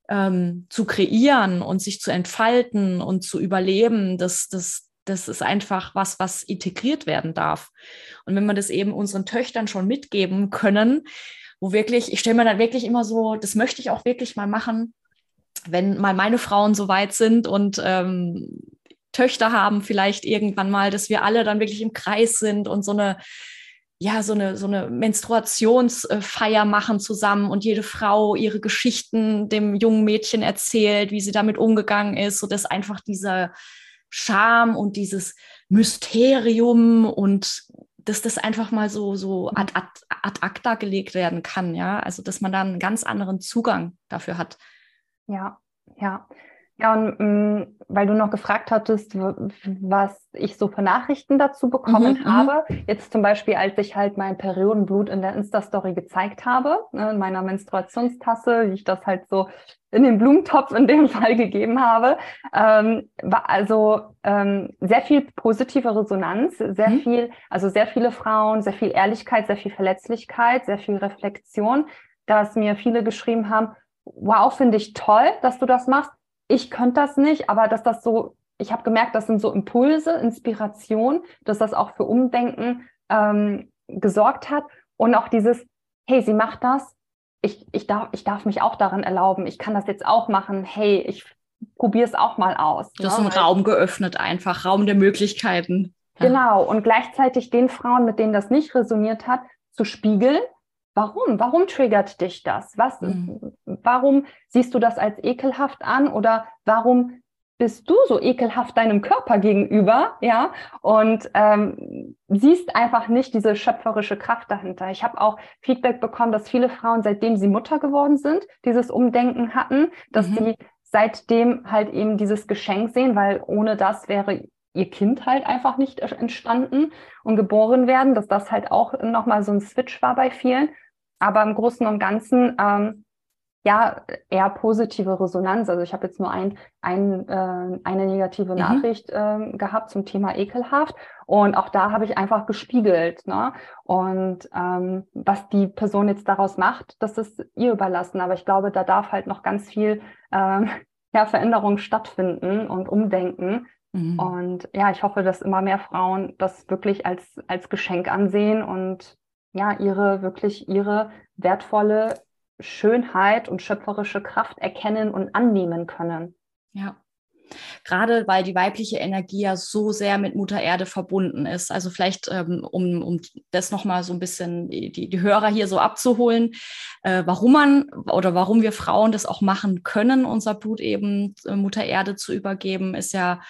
ähm, zu kreieren und sich zu entfalten und zu überleben, das, das, das ist einfach was, was integriert werden darf. Und wenn wir das eben unseren Töchtern schon mitgeben können, wo wirklich, ich stelle mir dann wirklich immer so, das möchte ich auch wirklich mal machen, wenn mal meine Frauen so weit sind und ähm, Töchter haben vielleicht irgendwann mal, dass wir alle dann wirklich im Kreis sind und so eine ja, so eine, so eine Menstruationsfeier machen zusammen und jede Frau ihre Geschichten dem jungen Mädchen erzählt, wie sie damit umgegangen ist, sodass einfach dieser Scham und dieses Mysterium und dass das einfach mal so, so ad, ad, ad acta gelegt werden kann, ja. Also dass man da einen ganz anderen Zugang dafür hat.
Ja, ja. Ja, und mh, mm, weil du noch gefragt hattest, was ich so für Nachrichten dazu bekommen mhm, mhm, habe. Jetzt zum Beispiel, als ich halt mein Periodenblut in der Insta-Story gezeigt habe, ne, in meiner Menstruationstasse, wie ich das halt so in den Blumentopf in dem Fall gegeben habe, ähm, war also ähm, sehr viel positive Resonanz, sehr mhm. viel, also sehr viele Frauen, sehr viel Ehrlichkeit, sehr viel Verletzlichkeit, sehr viel Reflexion, dass mir viele geschrieben haben, wow, finde ich toll, dass du das machst ich könnte das nicht, aber dass das so, ich habe gemerkt, das sind so Impulse, Inspiration, dass das auch für Umdenken ähm, gesorgt hat und auch dieses, hey, sie macht das, ich, ich, darf, ich darf mich auch daran erlauben, ich kann das jetzt auch machen, hey, ich probiere es auch mal aus.
Das ist ne? ein Raum geöffnet, einfach Raum der Möglichkeiten.
Genau, und gleichzeitig den Frauen, mit denen das nicht resoniert hat, zu spiegeln, Warum? Warum triggert dich das? Was, mhm. Warum siehst du das als ekelhaft an oder warum bist du so ekelhaft deinem Körper gegenüber, ja, und ähm, siehst einfach nicht diese schöpferische Kraft dahinter. Ich habe auch Feedback bekommen, dass viele Frauen, seitdem sie Mutter geworden sind, dieses Umdenken hatten, dass mhm. sie seitdem halt eben dieses Geschenk sehen, weil ohne das wäre ihr Kind halt einfach nicht entstanden und geboren werden, dass das halt auch nochmal so ein Switch war bei vielen aber im Großen und Ganzen ähm, ja eher positive Resonanz. Also ich habe jetzt nur ein, ein, äh, eine negative mhm. Nachricht äh, gehabt zum Thema ekelhaft und auch da habe ich einfach gespiegelt. Ne? Und ähm, was die Person jetzt daraus macht, das ist ihr überlassen. Aber ich glaube, da darf halt noch ganz viel äh, ja, Veränderung stattfinden und umdenken. Mhm. Und ja, ich hoffe, dass immer mehr Frauen das wirklich als, als Geschenk ansehen und ja, ihre wirklich ihre wertvolle Schönheit und schöpferische Kraft erkennen und annehmen können.
Ja. Gerade weil die weibliche Energie ja so sehr mit Mutter Erde verbunden ist. Also vielleicht, ähm, um, um das nochmal so ein bisschen die, die Hörer hier so abzuholen, äh, warum man oder warum wir Frauen das auch machen können, unser Blut eben äh, Mutter Erde zu übergeben, ist ja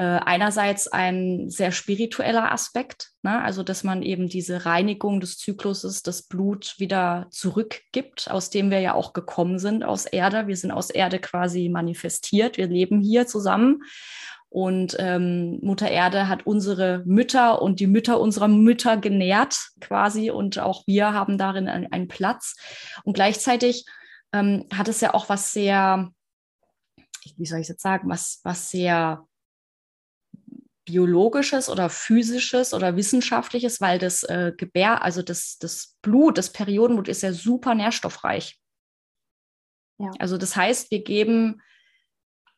äh, einerseits ein sehr spiritueller Aspekt, ne? also dass man eben diese Reinigung des Zykluses, das Blut wieder zurückgibt, aus dem wir ja auch gekommen sind, aus Erde. Wir sind aus Erde quasi manifestiert, wir leben hier zusammen. Und ähm, Mutter Erde hat unsere Mütter und die Mütter unserer Mütter genährt quasi und auch wir haben darin einen, einen Platz. Und gleichzeitig ähm, hat es ja auch was sehr, wie soll ich jetzt sagen, was, was sehr biologisches oder physisches oder wissenschaftliches, weil das äh, Gebär, also das, das Blut, das Periodenblut ist ja super nährstoffreich. Ja. Also das heißt, wir geben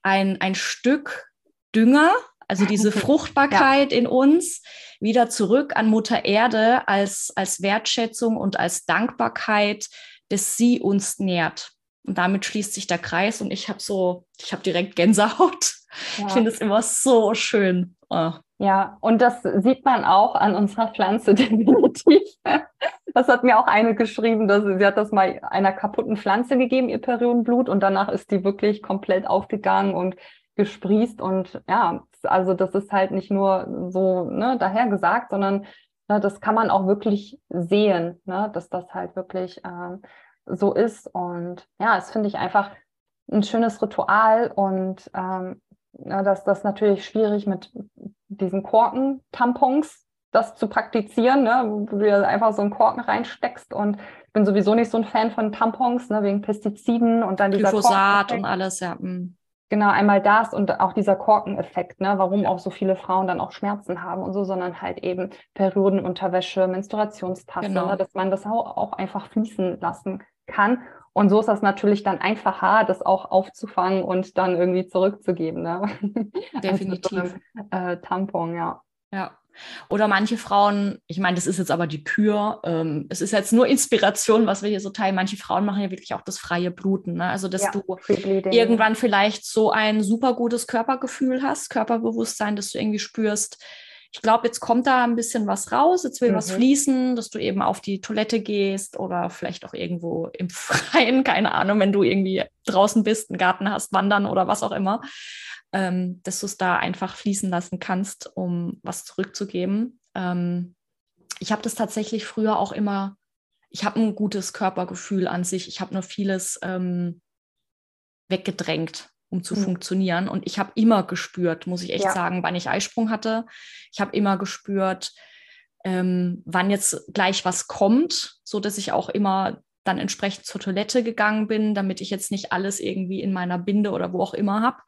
ein, ein Stück Dünger, also diese Fruchtbarkeit ja. in uns, wieder zurück an Mutter Erde als, als Wertschätzung und als Dankbarkeit, dass sie uns nährt. Und damit schließt sich der Kreis und ich habe so, ich habe direkt Gänsehaut. Ja. Ich finde es immer so schön.
Oh. Ja, und das sieht man auch an unserer Pflanze definitiv. Das hat mir auch eine geschrieben, dass sie hat das mal einer kaputten Pflanze gegeben, ihr Periodenblut, und danach ist die wirklich komplett aufgegangen und gesprießt. Und ja, also das ist halt nicht nur so ne, daher gesagt, sondern ne, das kann man auch wirklich sehen, ne, dass das halt wirklich äh, so ist. Und ja, es finde ich einfach ein schönes Ritual und ähm, ja, dass das natürlich schwierig mit diesen Korken-Tampons das zu praktizieren, ne, wo du dir einfach so einen Korken reinsteckst und ich bin sowieso nicht so ein Fan von Tampons, ne, wegen Pestiziden und dann dieser
Glyphosat und alles, ja. Mm.
Genau, einmal das und auch dieser Korkeneffekt, ne, warum auch so viele Frauen dann auch Schmerzen haben und so, sondern halt eben Periodenunterwäsche, Menstruationstasse, genau. ne, dass man das auch einfach fließen lassen kann. Und so ist das natürlich dann einfacher, das auch aufzufangen und dann irgendwie zurückzugeben. Ne?
Definitiv.
So äh, Tampon, ja.
Ja. Oder manche Frauen, ich meine, das ist jetzt aber die Kür, ähm, es ist jetzt nur Inspiration, was wir hier so teilen. Manche Frauen machen ja wirklich auch das freie Bluten. Ne? Also, dass ja, du irgendwann vielleicht so ein super gutes Körpergefühl hast, Körperbewusstsein, dass du irgendwie spürst, ich glaube, jetzt kommt da ein bisschen was raus, jetzt will mhm. was fließen, dass du eben auf die Toilette gehst oder vielleicht auch irgendwo im Freien, keine Ahnung, wenn du irgendwie draußen bist, einen Garten hast, wandern oder was auch immer ähm, dass du es da einfach fließen lassen kannst, um was zurückzugeben. Ähm, ich habe das tatsächlich früher auch immer, ich habe ein gutes Körpergefühl an sich. Ich habe nur vieles ähm, weggedrängt, um zu mhm. funktionieren. Und ich habe immer gespürt, muss ich echt ja. sagen, wann ich Eisprung hatte. Ich habe immer gespürt, ähm, wann jetzt gleich was kommt, so dass ich auch immer dann entsprechend zur Toilette gegangen bin, damit ich jetzt nicht alles irgendwie in meiner Binde oder wo auch immer habe.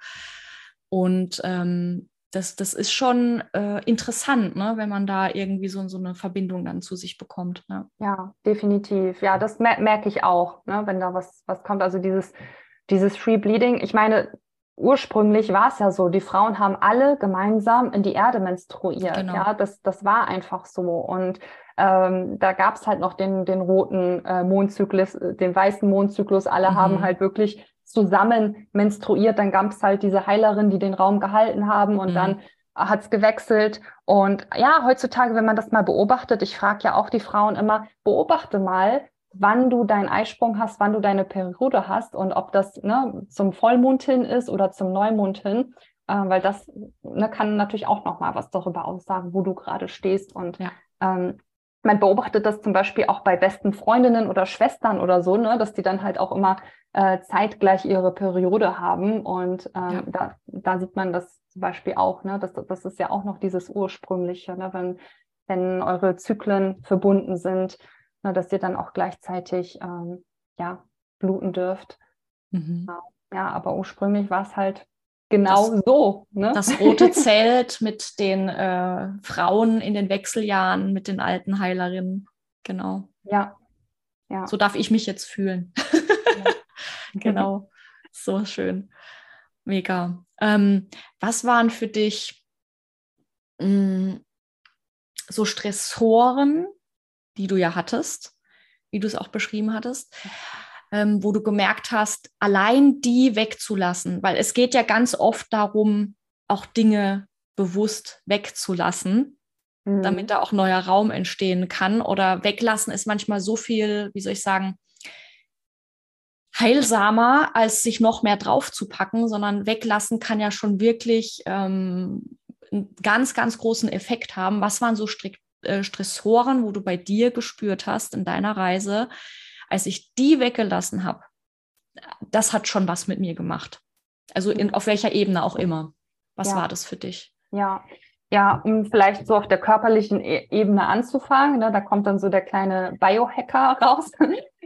Und ähm, das, das ist schon äh, interessant, ne, wenn man da irgendwie so, so eine Verbindung dann zu sich bekommt.
Ne? Ja, definitiv. Ja, das mer merke ich auch, ne, wenn da was, was kommt. Also dieses, dieses Free Bleeding, ich meine, ursprünglich war es ja so, die Frauen haben alle gemeinsam in die Erde menstruiert. Genau. Ja, das, das war einfach so. Und ähm, da gab es halt noch den, den roten äh, Mondzyklus, äh, den weißen Mondzyklus. Alle mhm. haben halt wirklich zusammen menstruiert. Dann gab es halt diese Heilerin, die den Raum gehalten haben und mhm. dann hat es gewechselt. Und ja, heutzutage, wenn man das mal beobachtet, ich frage ja auch die Frauen immer, beobachte mal, wann du deinen Eisprung hast, wann du deine Periode hast und ob das ne, zum Vollmond hin ist oder zum Neumond hin, äh, weil das ne, kann natürlich auch noch mal was darüber aussagen, wo du gerade stehst. Und ja. ähm, man beobachtet das zum Beispiel auch bei besten Freundinnen oder Schwestern oder so, ne, dass die dann halt auch immer äh, zeitgleich ihre Periode haben. Und ähm, ja. da, da sieht man das zum Beispiel auch, ne, das, das ist ja auch noch dieses Ursprüngliche, ne, wenn, wenn eure Zyklen verbunden sind, ne, dass ihr dann auch gleichzeitig ähm, ja, bluten dürft. Mhm. Ja, aber ursprünglich war es halt genau
das,
so.
Ne? Das rote Zelt mit den äh, Frauen in den Wechseljahren, mit den alten Heilerinnen. Genau.
Ja.
ja. So darf ich mich jetzt fühlen. Ja. genau. So schön. Mega. Ähm, was waren für dich mh, mm, so Stressoren, die du ja hattest, wie du es auch beschrieben hattest? ähm, wo du gemerkt hast, allein die wegzulassen, weil es geht ja ganz oft darum, auch Dinge bewusst wegzulassen, mhm. damit da auch neuer Raum entstehen kann. Oder weglassen ist manchmal so viel, wie soll ich sagen, heilsamer, als sich noch mehr draufzupacken, sondern weglassen kann ja schon wirklich ähm, einen ganz, ganz großen Effekt haben. Was waren so Strick, äh, Stressoren, wo du bei dir gespürt hast in deiner Reise, als ich die weggelassen habe, das hat schon was mit mir gemacht. Also in, auf welcher Ebene auch immer. Was ja. war das für dich?
Ja, ja, um vielleicht so auf der körperlichen e Ebene anzufangen, ne, da kommt dann so der kleine Biohacker raus.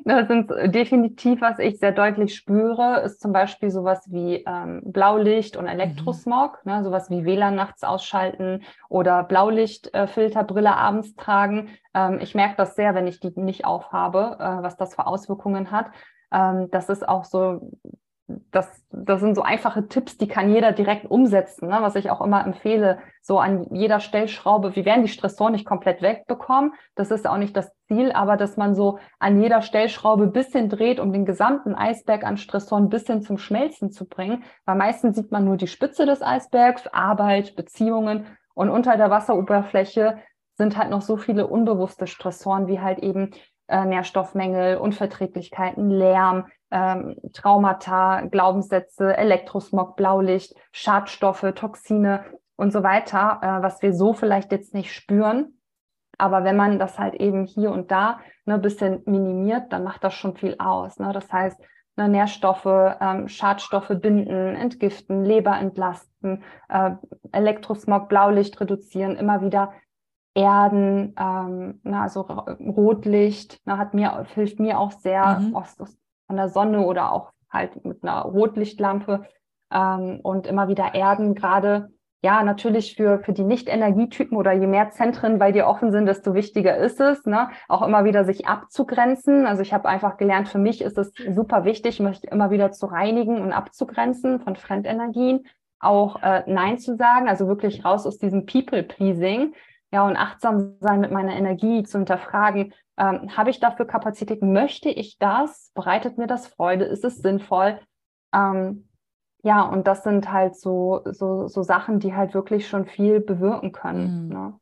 Das sind definitiv, was ich sehr deutlich spüre, ist zum Beispiel sowas wie ähm, Blaulicht und Elektrosmog, mhm. ne, sowas wie WLAN nachts ausschalten oder Blaulichtfilterbrille äh, abends tragen. Ähm, ich merke das sehr, wenn ich die nicht aufhabe, äh, was das für Auswirkungen hat. Ähm, das ist auch so das, das sind so einfache Tipps, die kann jeder direkt umsetzen, ne? was ich auch immer empfehle, so an jeder Stellschraube. Wir werden die Stressoren nicht komplett wegbekommen, das ist auch nicht das Ziel, aber dass man so an jeder Stellschraube bisschen dreht, um den gesamten Eisberg an Stressoren bisschen zum Schmelzen zu bringen, weil meistens sieht man nur die Spitze des Eisbergs, Arbeit, Beziehungen und unter der Wasseroberfläche sind halt noch so viele unbewusste Stressoren, wie halt eben äh, Nährstoffmängel, Unverträglichkeiten, Lärm, ähm, Traumata, Glaubenssätze, Elektrosmog, Blaulicht, Schadstoffe, Toxine und so weiter, äh, was wir so vielleicht jetzt nicht spüren. Aber wenn man das halt eben hier und da ne, ein bisschen minimiert, dann macht das schon viel aus. Ne? Das heißt, ne, Nährstoffe, ähm, Schadstoffe binden, entgiften, Leber entlasten, äh, Elektrosmog, Blaulicht reduzieren, immer wieder erden, ähm, na, also Rotlicht, na, hat mir, hilft mir auch sehr mhm. aus, aus von der Sonne oder auch halt mit einer Rotlichtlampe ähm, und immer wieder erden, gerade ja, natürlich für, für die Nicht-Energietypen oder je mehr Zentren bei dir offen sind, desto wichtiger ist es, ne? auch immer wieder sich abzugrenzen. Also ich habe einfach gelernt, für mich ist es super wichtig, mich immer wieder zu reinigen und abzugrenzen von Fremdenergien, auch äh, Nein zu sagen, also wirklich raus aus diesem People-Pleasing, ja, und achtsam sein mit meiner Energie zu hinterfragen, ähm, habe ich dafür Kapazität, möchte ich das, bereitet mir das Freude, ist es sinnvoll? Ähm, ja, und das sind halt so, so, so Sachen, die halt wirklich schon viel bewirken können. Mhm. Ne?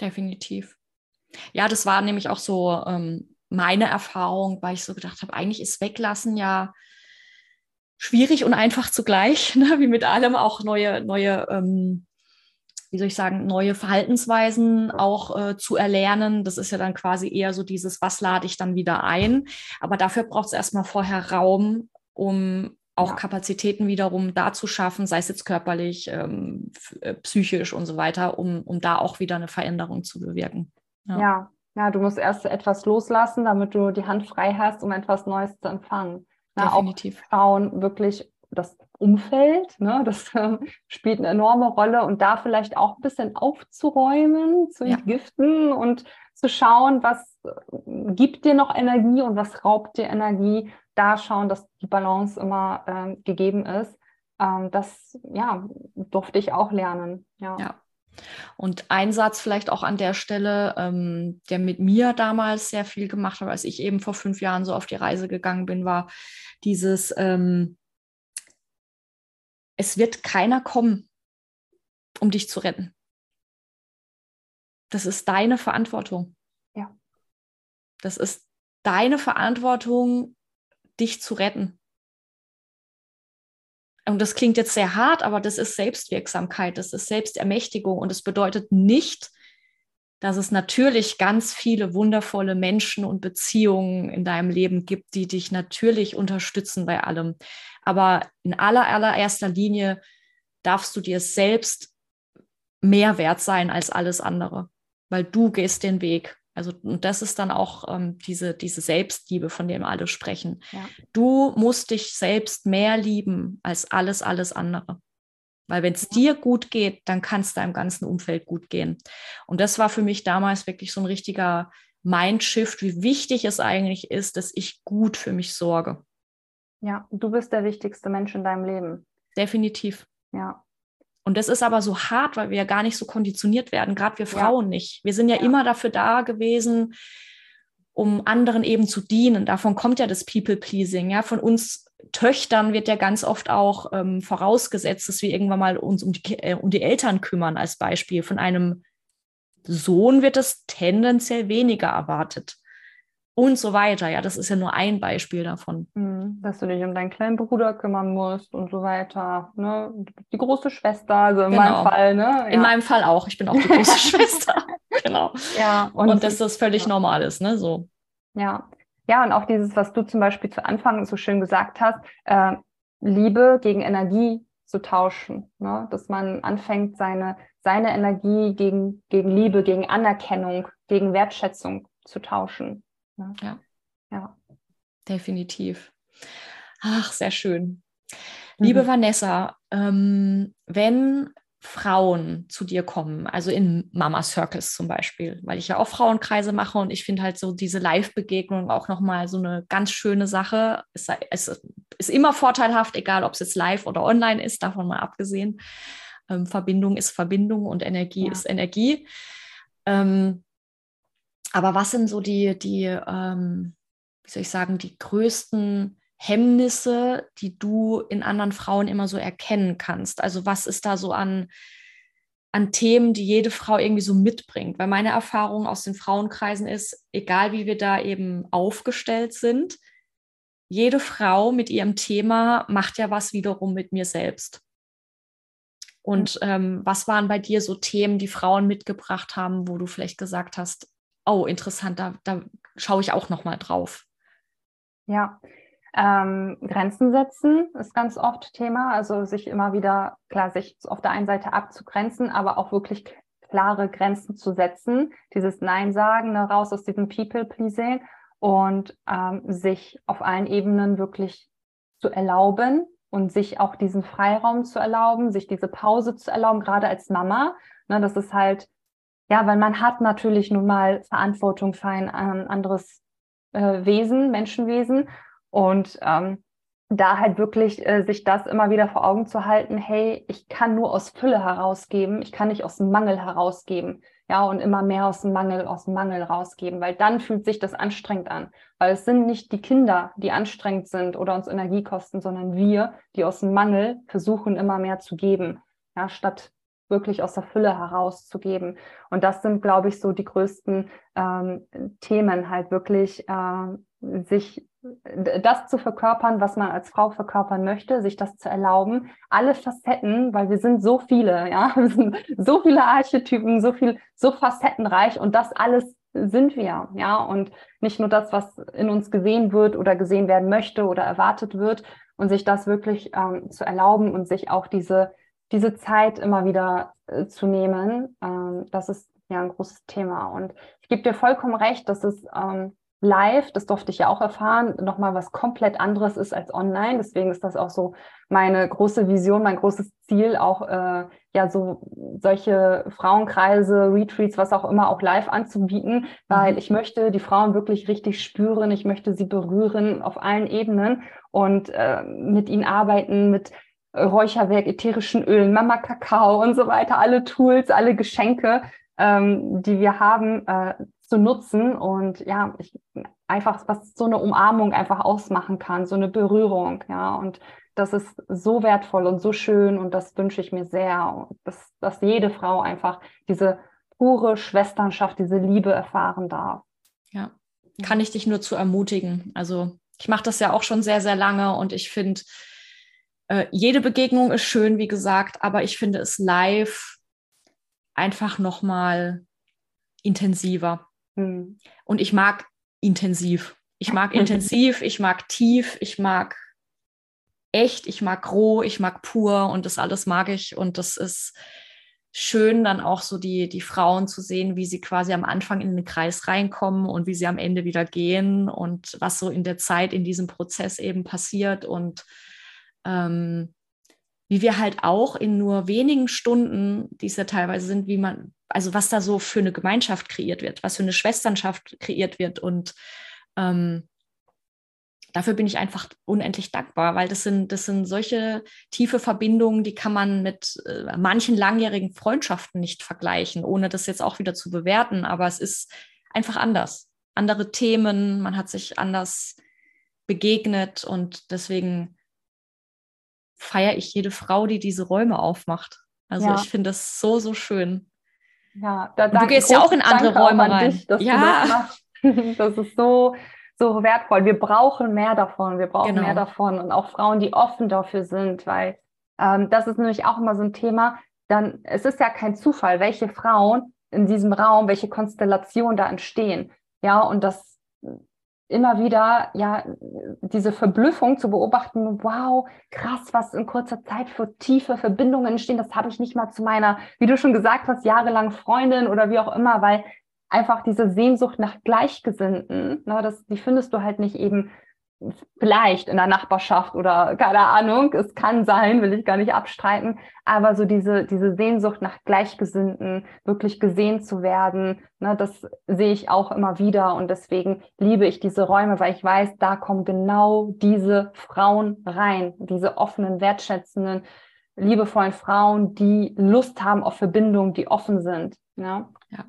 Definitiv. Ja, das war nämlich auch so ähm, meine Erfahrung, weil ich so gedacht habe, eigentlich ist Weglassen ja schwierig und einfach zugleich, ne? wie mit allem auch neue, neue, ähm, wie soll ich sagen, neue Verhaltensweisen auch äh, zu erlernen. Das ist ja dann quasi eher so dieses, was lade ich dann wieder ein. Aber dafür braucht es erstmal vorher Raum, um auch ja. Kapazitäten wiederum da zu schaffen, sei es jetzt körperlich, ähm, äh, psychisch und so weiter, um, um da auch wieder eine Veränderung zu bewirken.
Ja. ja. ja, du musst erst etwas loslassen, damit du die Hand frei hast, um etwas Neues zu empfangen. Na, Definitiv. Auch schauen, wirklich das Umfeld, ne, das äh, spielt eine enorme Rolle und da vielleicht auch ein bisschen aufzuräumen, zu entgiften ja. und zu schauen, was äh, gibt dir noch Energie und was raubt dir Energie da schauen, dass die Balance immer ähm, gegeben ist. Ähm, das ja, durfte ich auch lernen. Ja.
ja. Und ein Satz vielleicht auch an der Stelle, ähm, der mit mir damals sehr viel gemacht hat, als ich eben vor fünf Jahren so auf die Reise gegangen bin, war dieses, ähm, es wird keiner kommen, um dich zu retten. Das ist deine Verantwortung.
Ja.
Das ist deine Verantwortung, dich zu retten. Und das klingt jetzt sehr hart, aber das ist Selbstwirksamkeit, das ist Selbstermächtigung und es bedeutet nicht, dass es natürlich ganz viele wundervolle Menschen und Beziehungen in deinem Leben gibt, die dich natürlich unterstützen bei allem. Aber in aller, allererster Linie darfst du dir selbst mehr wert sein als alles andere, weil du gehst den Weg. Also, und das ist dann auch ähm, diese, diese Selbstliebe, von der alle sprechen. Ja. Du musst dich selbst mehr lieben als alles, alles andere. Weil wenn es dir gut geht, dann kann es deinem ganzen Umfeld gut gehen. Und das war für mich damals wirklich so ein richtiger Mindshift, wie wichtig es eigentlich ist, dass ich gut für mich sorge.
Ja, du bist der wichtigste Mensch in deinem Leben.
Definitiv.
Ja.
Und das ist aber so hart, weil wir ja gar nicht so konditioniert werden, gerade wir Frauen ja. nicht. Wir sind ja, ja, immer dafür da gewesen, um anderen eben zu dienen. Davon kommt ja das People-Pleasing. Ja, von uns Töchtern wird ja ganz oft auch ähm, vorausgesetzt, dass wir irgendwann mal uns um die, äh, um die Eltern kümmern, als Beispiel. Von einem Sohn wird es tendenziell weniger erwartet und so weiter. Ja, das ist ja nur ein Beispiel davon.
Hm, dass du dich um deinen kleinen Bruder kümmern musst und so weiter. Ne? Die große Schwester, also in genau. meinem Fall. Ne? Ja.
In meinem Fall auch. Ich bin auch die große Schwester. Genau. Ja, und, und dass das völlig ja. normal ist, ne? So.
Ja. Ja, und auch dieses, was du zum Beispiel zu Anfang so schön gesagt hast, äh, Liebe gegen Energie zu tauschen. Ne? Dass man anfängt, seine, seine Energie gegen, gegen Liebe, gegen Anerkennung, gegen Wertschätzung zu tauschen.
Ne? Ja. ja. Definitiv. Ach, sehr schön. Liebe mhm. Vanessa, ähm, wenn Frauen zu dir kommen, also in Mama Circles zum Beispiel, weil ich ja auch Frauenkreise mache und ich finde halt so diese Live-Begegnung auch nochmal so eine ganz schöne Sache. Es, es, ist immer vorteilhaft, egal ob es jetzt live oder online ist, davon mal abgesehen. Ähm, Verbindung ist Verbindung und Energie ja. ist Energie. Ähm, aber was sind so die, die ähm, wie soll ich sagen, die größten Hemmnisse, die du in anderen Frauen immer so erkennen kannst? Also was ist da so an, an Themen, die jede Frau irgendwie so mitbringt? Weil meine Erfahrung aus den Frauenkreisen ist, egal wie wir da eben aufgestellt sind, jede Frau mit ihrem Thema macht ja was wiederum mit mir selbst. Und ähm, was waren bei dir so Themen, die Frauen mitgebracht haben, wo du vielleicht gesagt hast, oh, interessant, da, da schaue ich auch nochmal drauf.
Ja, ähm, Grenzen setzen ist ganz oft Thema. Also sich immer wieder, klar, sich auf der einen Seite abzugrenzen, aber auch wirklich klare Grenzen zu setzen. Dieses Nein sagen, ne, raus aus diesem People-Pleasing und ähm, sich auf allen Ebenen wirklich zu erlauben und sich auch diesen Freiraum zu erlauben, sich diese Pause zu erlauben, gerade als Mama. Ne, das ist halt, ja, weil man hat natürlich nun mal Verantwortung für ein ähm, anderes äh, Wesen, Menschenwesen. Und ähm, da halt wirklich äh, sich das immer wieder vor Augen zu halten, hey, ich kann nur aus Fülle herausgeben, ich kann nicht aus Mangel herausgeben, ja, und immer mehr aus dem Mangel, aus dem Mangel rausgeben, weil dann fühlt sich das anstrengend an, weil es sind nicht die Kinder, die anstrengend sind oder uns Energie kosten, sondern wir, die aus dem Mangel versuchen, immer mehr zu geben, ja, statt wirklich aus der Fülle herauszugeben. Und das sind, glaube ich, so die größten ähm, Themen, halt wirklich äh, sich das zu verkörpern, was man als Frau verkörpern möchte, sich das zu erlauben, alle Facetten, weil wir sind so viele, ja, wir sind so viele Archetypen, so viel, so facettenreich und das alles sind wir, ja, und nicht nur das, was in uns gesehen wird oder gesehen werden möchte oder erwartet wird und sich das wirklich ähm, zu erlauben und sich auch diese, diese Zeit immer wieder äh, zu nehmen, ähm, das ist ja ein großes Thema. Und ich gebe dir vollkommen recht, dass es ähm, live, das durfte ich ja auch erfahren, nochmal was komplett anderes ist als online. Deswegen ist das auch so meine große Vision, mein großes Ziel, auch äh, ja so solche Frauenkreise, Retreats, was auch immer, auch live anzubieten, weil mhm. ich möchte die Frauen wirklich richtig spüren, ich möchte sie berühren auf allen Ebenen. Und äh, mit ihnen arbeiten, mit Räucherwerk, ätherischen Ölen, Mama Kakao und so weiter, alle Tools, alle Geschenke, ähm, die wir haben, äh, zu nutzen und ja, ich, einfach, was so eine Umarmung einfach ausmachen kann, so eine Berührung, ja, und das ist so wertvoll und so schön und das wünsche ich mir sehr, dass, dass jede Frau einfach diese pure Schwesternschaft, diese Liebe erfahren darf.
Ja, kann ich dich nur zu ermutigen. Also ich mache das ja auch schon sehr, sehr lange und ich finde, äh, jede Begegnung ist schön, wie gesagt, aber ich finde es live einfach nochmal intensiver. Mhm. Und ich mag intensiv. Ich mag intensiv, ich mag tief, ich mag echt, ich mag roh, ich mag pur und das alles mag ich. Und das ist schön, dann auch so die, die Frauen zu sehen, wie sie quasi am Anfang in den Kreis reinkommen und wie sie am Ende wieder gehen und was so in der Zeit in diesem Prozess eben passiert und ähm, wie wir halt auch in nur wenigen Stunden, die es ja teilweise sind, wie man, also was da so für eine Gemeinschaft kreiert wird, was für eine Schwesternschaft kreiert wird. Und ähm, dafür bin ich einfach unendlich dankbar, weil das sind, das sind solche tiefe Verbindungen, die kann man mit äh, manchen langjährigen Freundschaften nicht vergleichen, ohne das jetzt auch wieder zu bewerten. Aber es ist einfach anders. Andere Themen, man hat sich anders begegnet und deswegen feiere ich jede Frau, die diese Räume aufmacht. Also ja. ich finde das so, so schön.
Ja, da, du gehst ja auch in andere Danke Räume rein. Dich, ja. Das, das, ist so, so wertvoll. Wir brauchen mehr davon. Wir brauchen genau. mehr davon und auch Frauen, die offen dafür sind, weil ähm, das ist nämlich auch immer so ein Thema. Dann, es ist ja kein Zufall, welche Frauen in diesem Raum, welche Konstellationen da entstehen. Ja, und das immer wieder ja diese Verblüffung zu beobachten, wow, krass, was in kurzer Zeit für tiefe Verbindungen entstehen, das habe ich nicht mal zu meiner, wie du schon gesagt hast, jahrelang Freundin oder wie auch immer, weil einfach diese Sehnsucht nach Gleichgesinnten, ne, das, die findest du halt nicht eben vielleicht in der Nachbarschaft oder keine Ahnung, es kann sein, will ich gar nicht abstreiten, aber so diese, diese Sehnsucht nach Gleichgesinnten, wirklich gesehen zu werden, ne, das sehe ich auch immer wieder und deswegen liebe ich diese Räume, weil ich weiß, da kommen genau diese Frauen rein, diese offenen, wertschätzenden, liebevollen Frauen, die Lust haben auf Verbindungen, die offen sind. Ja. ja.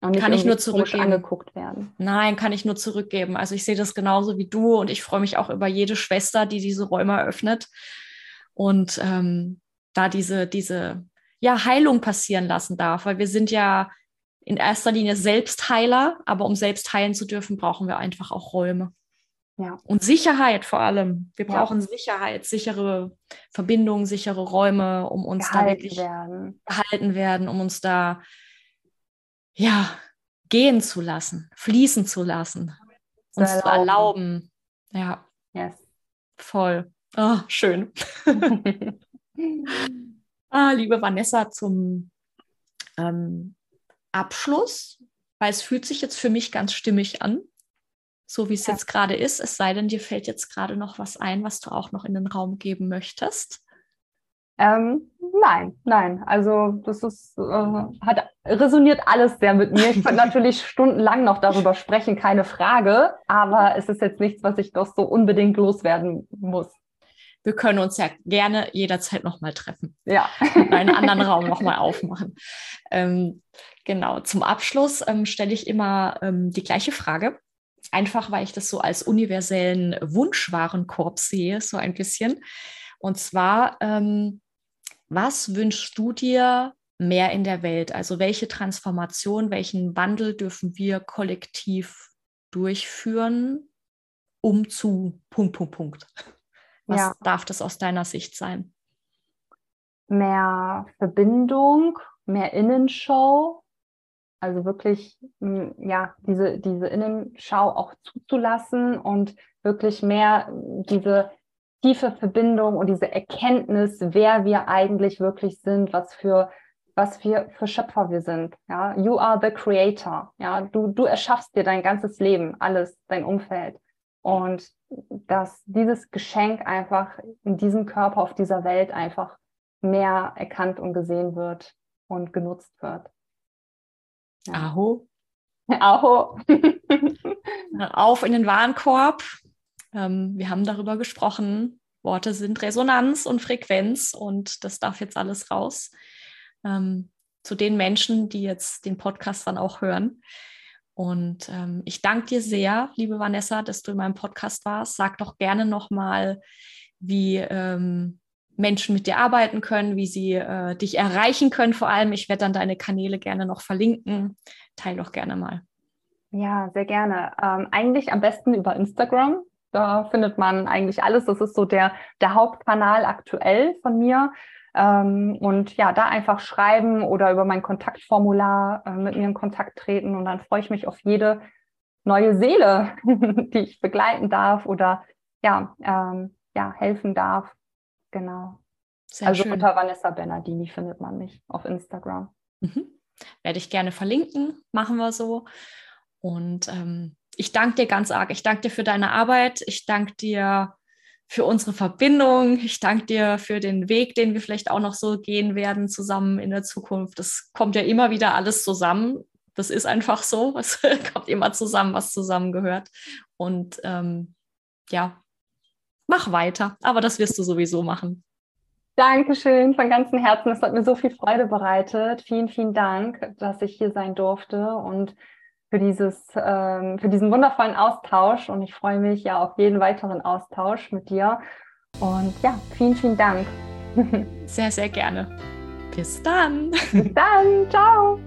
Und kann ich nur zurückgeben.
angeguckt werden.
Nein, kann ich nur zurückgeben. Also ich sehe das genauso wie du und ich freue mich auch über jede Schwester, die diese Räume eröffnet und ähm, da diese, diese ja, Heilung passieren lassen darf, weil wir sind ja in erster Linie Selbstheiler, aber um selbst heilen zu dürfen, brauchen wir einfach auch Räume. Ja. Und Sicherheit vor allem. Wir brauchen ja. Sicherheit, sichere Verbindungen, sichere Räume, um uns gehalten da wirklich werden. gehalten werden, um uns da ja, gehen zu lassen, fließen zu lassen, zu uns erlauben. zu erlauben. Ja. Yes. Voll. Oh, schön. ah, liebe Vanessa, zum ähm, Abschluss, weil es fühlt sich jetzt für mich ganz stimmig an. so wie es ja. jetzt gerade ist, es sei denn, dir fällt jetzt gerade noch was ein, was du auch noch in den Raum geben möchtest.
Ähm, nein, nein. Also das ist, äh, hat resoniert alles sehr mit mir. Ich könnte natürlich stundenlang noch darüber sprechen, keine Frage. Aber es ist jetzt nichts, was ich doch so unbedingt loswerden muss.
Wir können uns ja gerne jederzeit nochmal treffen.
Ja.
einen anderen Raum nochmal aufmachen. Ähm, genau. Zum Abschluss ähm, stelle ich immer ähm, die gleiche Frage. Einfach, weil ich das so als universellen Wunschwarenkorb sehe, so ein bisschen. Und zwar, ähm, was wünschst du dir mehr in der Welt? Also welche Transformation, welchen Wandel dürfen wir kollektiv durchführen, um zu Punkt, Punkt, Punkt? Was ja. darf das aus deiner Sicht sein?
Mehr Verbindung, mehr Innenshow, also wirklich ja diese, diese Innenschau auch zuzulassen und wirklich mehr diese tiefe Verbindung und diese Erkenntnis, wer wir eigentlich wirklich sind, was für was wir für Schöpfer wir sind. Ja, you are the creator. Ja, du du erschaffst dir dein ganzes Leben, alles, dein Umfeld und dass dieses Geschenk einfach in diesem Körper auf dieser Welt einfach mehr erkannt und gesehen wird und genutzt wird.
Ja. Aho.
Aho.
Auf in den Warenkorb. Ähm, wir haben darüber gesprochen. Worte sind Resonanz und Frequenz und das darf jetzt alles raus. Ähm, zu den Menschen, die jetzt den Podcast dann auch hören. Und ähm, ich danke dir sehr, liebe Vanessa, dass du in meinem Podcast warst. Sag doch gerne nochmal, wie ähm, Menschen mit dir arbeiten können, wie sie äh, dich erreichen können. Vor allem, ich werde dann deine Kanäle gerne noch verlinken. Teil doch gerne mal.
Ja, sehr gerne. Ähm, eigentlich am besten über Instagram. Da findet man eigentlich alles. Das ist so der, der Hauptkanal aktuell von mir. Ähm, und ja, da einfach schreiben oder über mein Kontaktformular äh, mit mir in Kontakt treten. Und dann freue ich mich auf jede neue Seele, die ich begleiten darf oder ja, ähm, ja, helfen darf. Genau. Sehr also schön. unter Vanessa Bernardini findet man mich auf Instagram.
Mhm. Werde ich gerne verlinken, machen wir so. Und ähm, ich danke dir ganz arg. Ich danke dir für deine Arbeit. Ich danke dir für unsere Verbindung. Ich danke dir für den Weg, den wir vielleicht auch noch so gehen werden zusammen in der Zukunft. Das kommt ja immer wieder alles zusammen. Das ist einfach so. Es kommt immer zusammen, was zusammengehört. Und ähm, ja, mach weiter. Aber das wirst du sowieso machen.
Dankeschön von ganzem Herzen. Es hat mir so viel Freude bereitet. Vielen, vielen Dank, dass ich hier sein durfte und für, dieses, ähm, für diesen wundervollen Austausch. Und ich freue mich ja auf jeden weiteren Austausch mit dir. Und ja, vielen, vielen Dank.
Sehr, sehr gerne. Bis dann.
Bis dann. Ciao.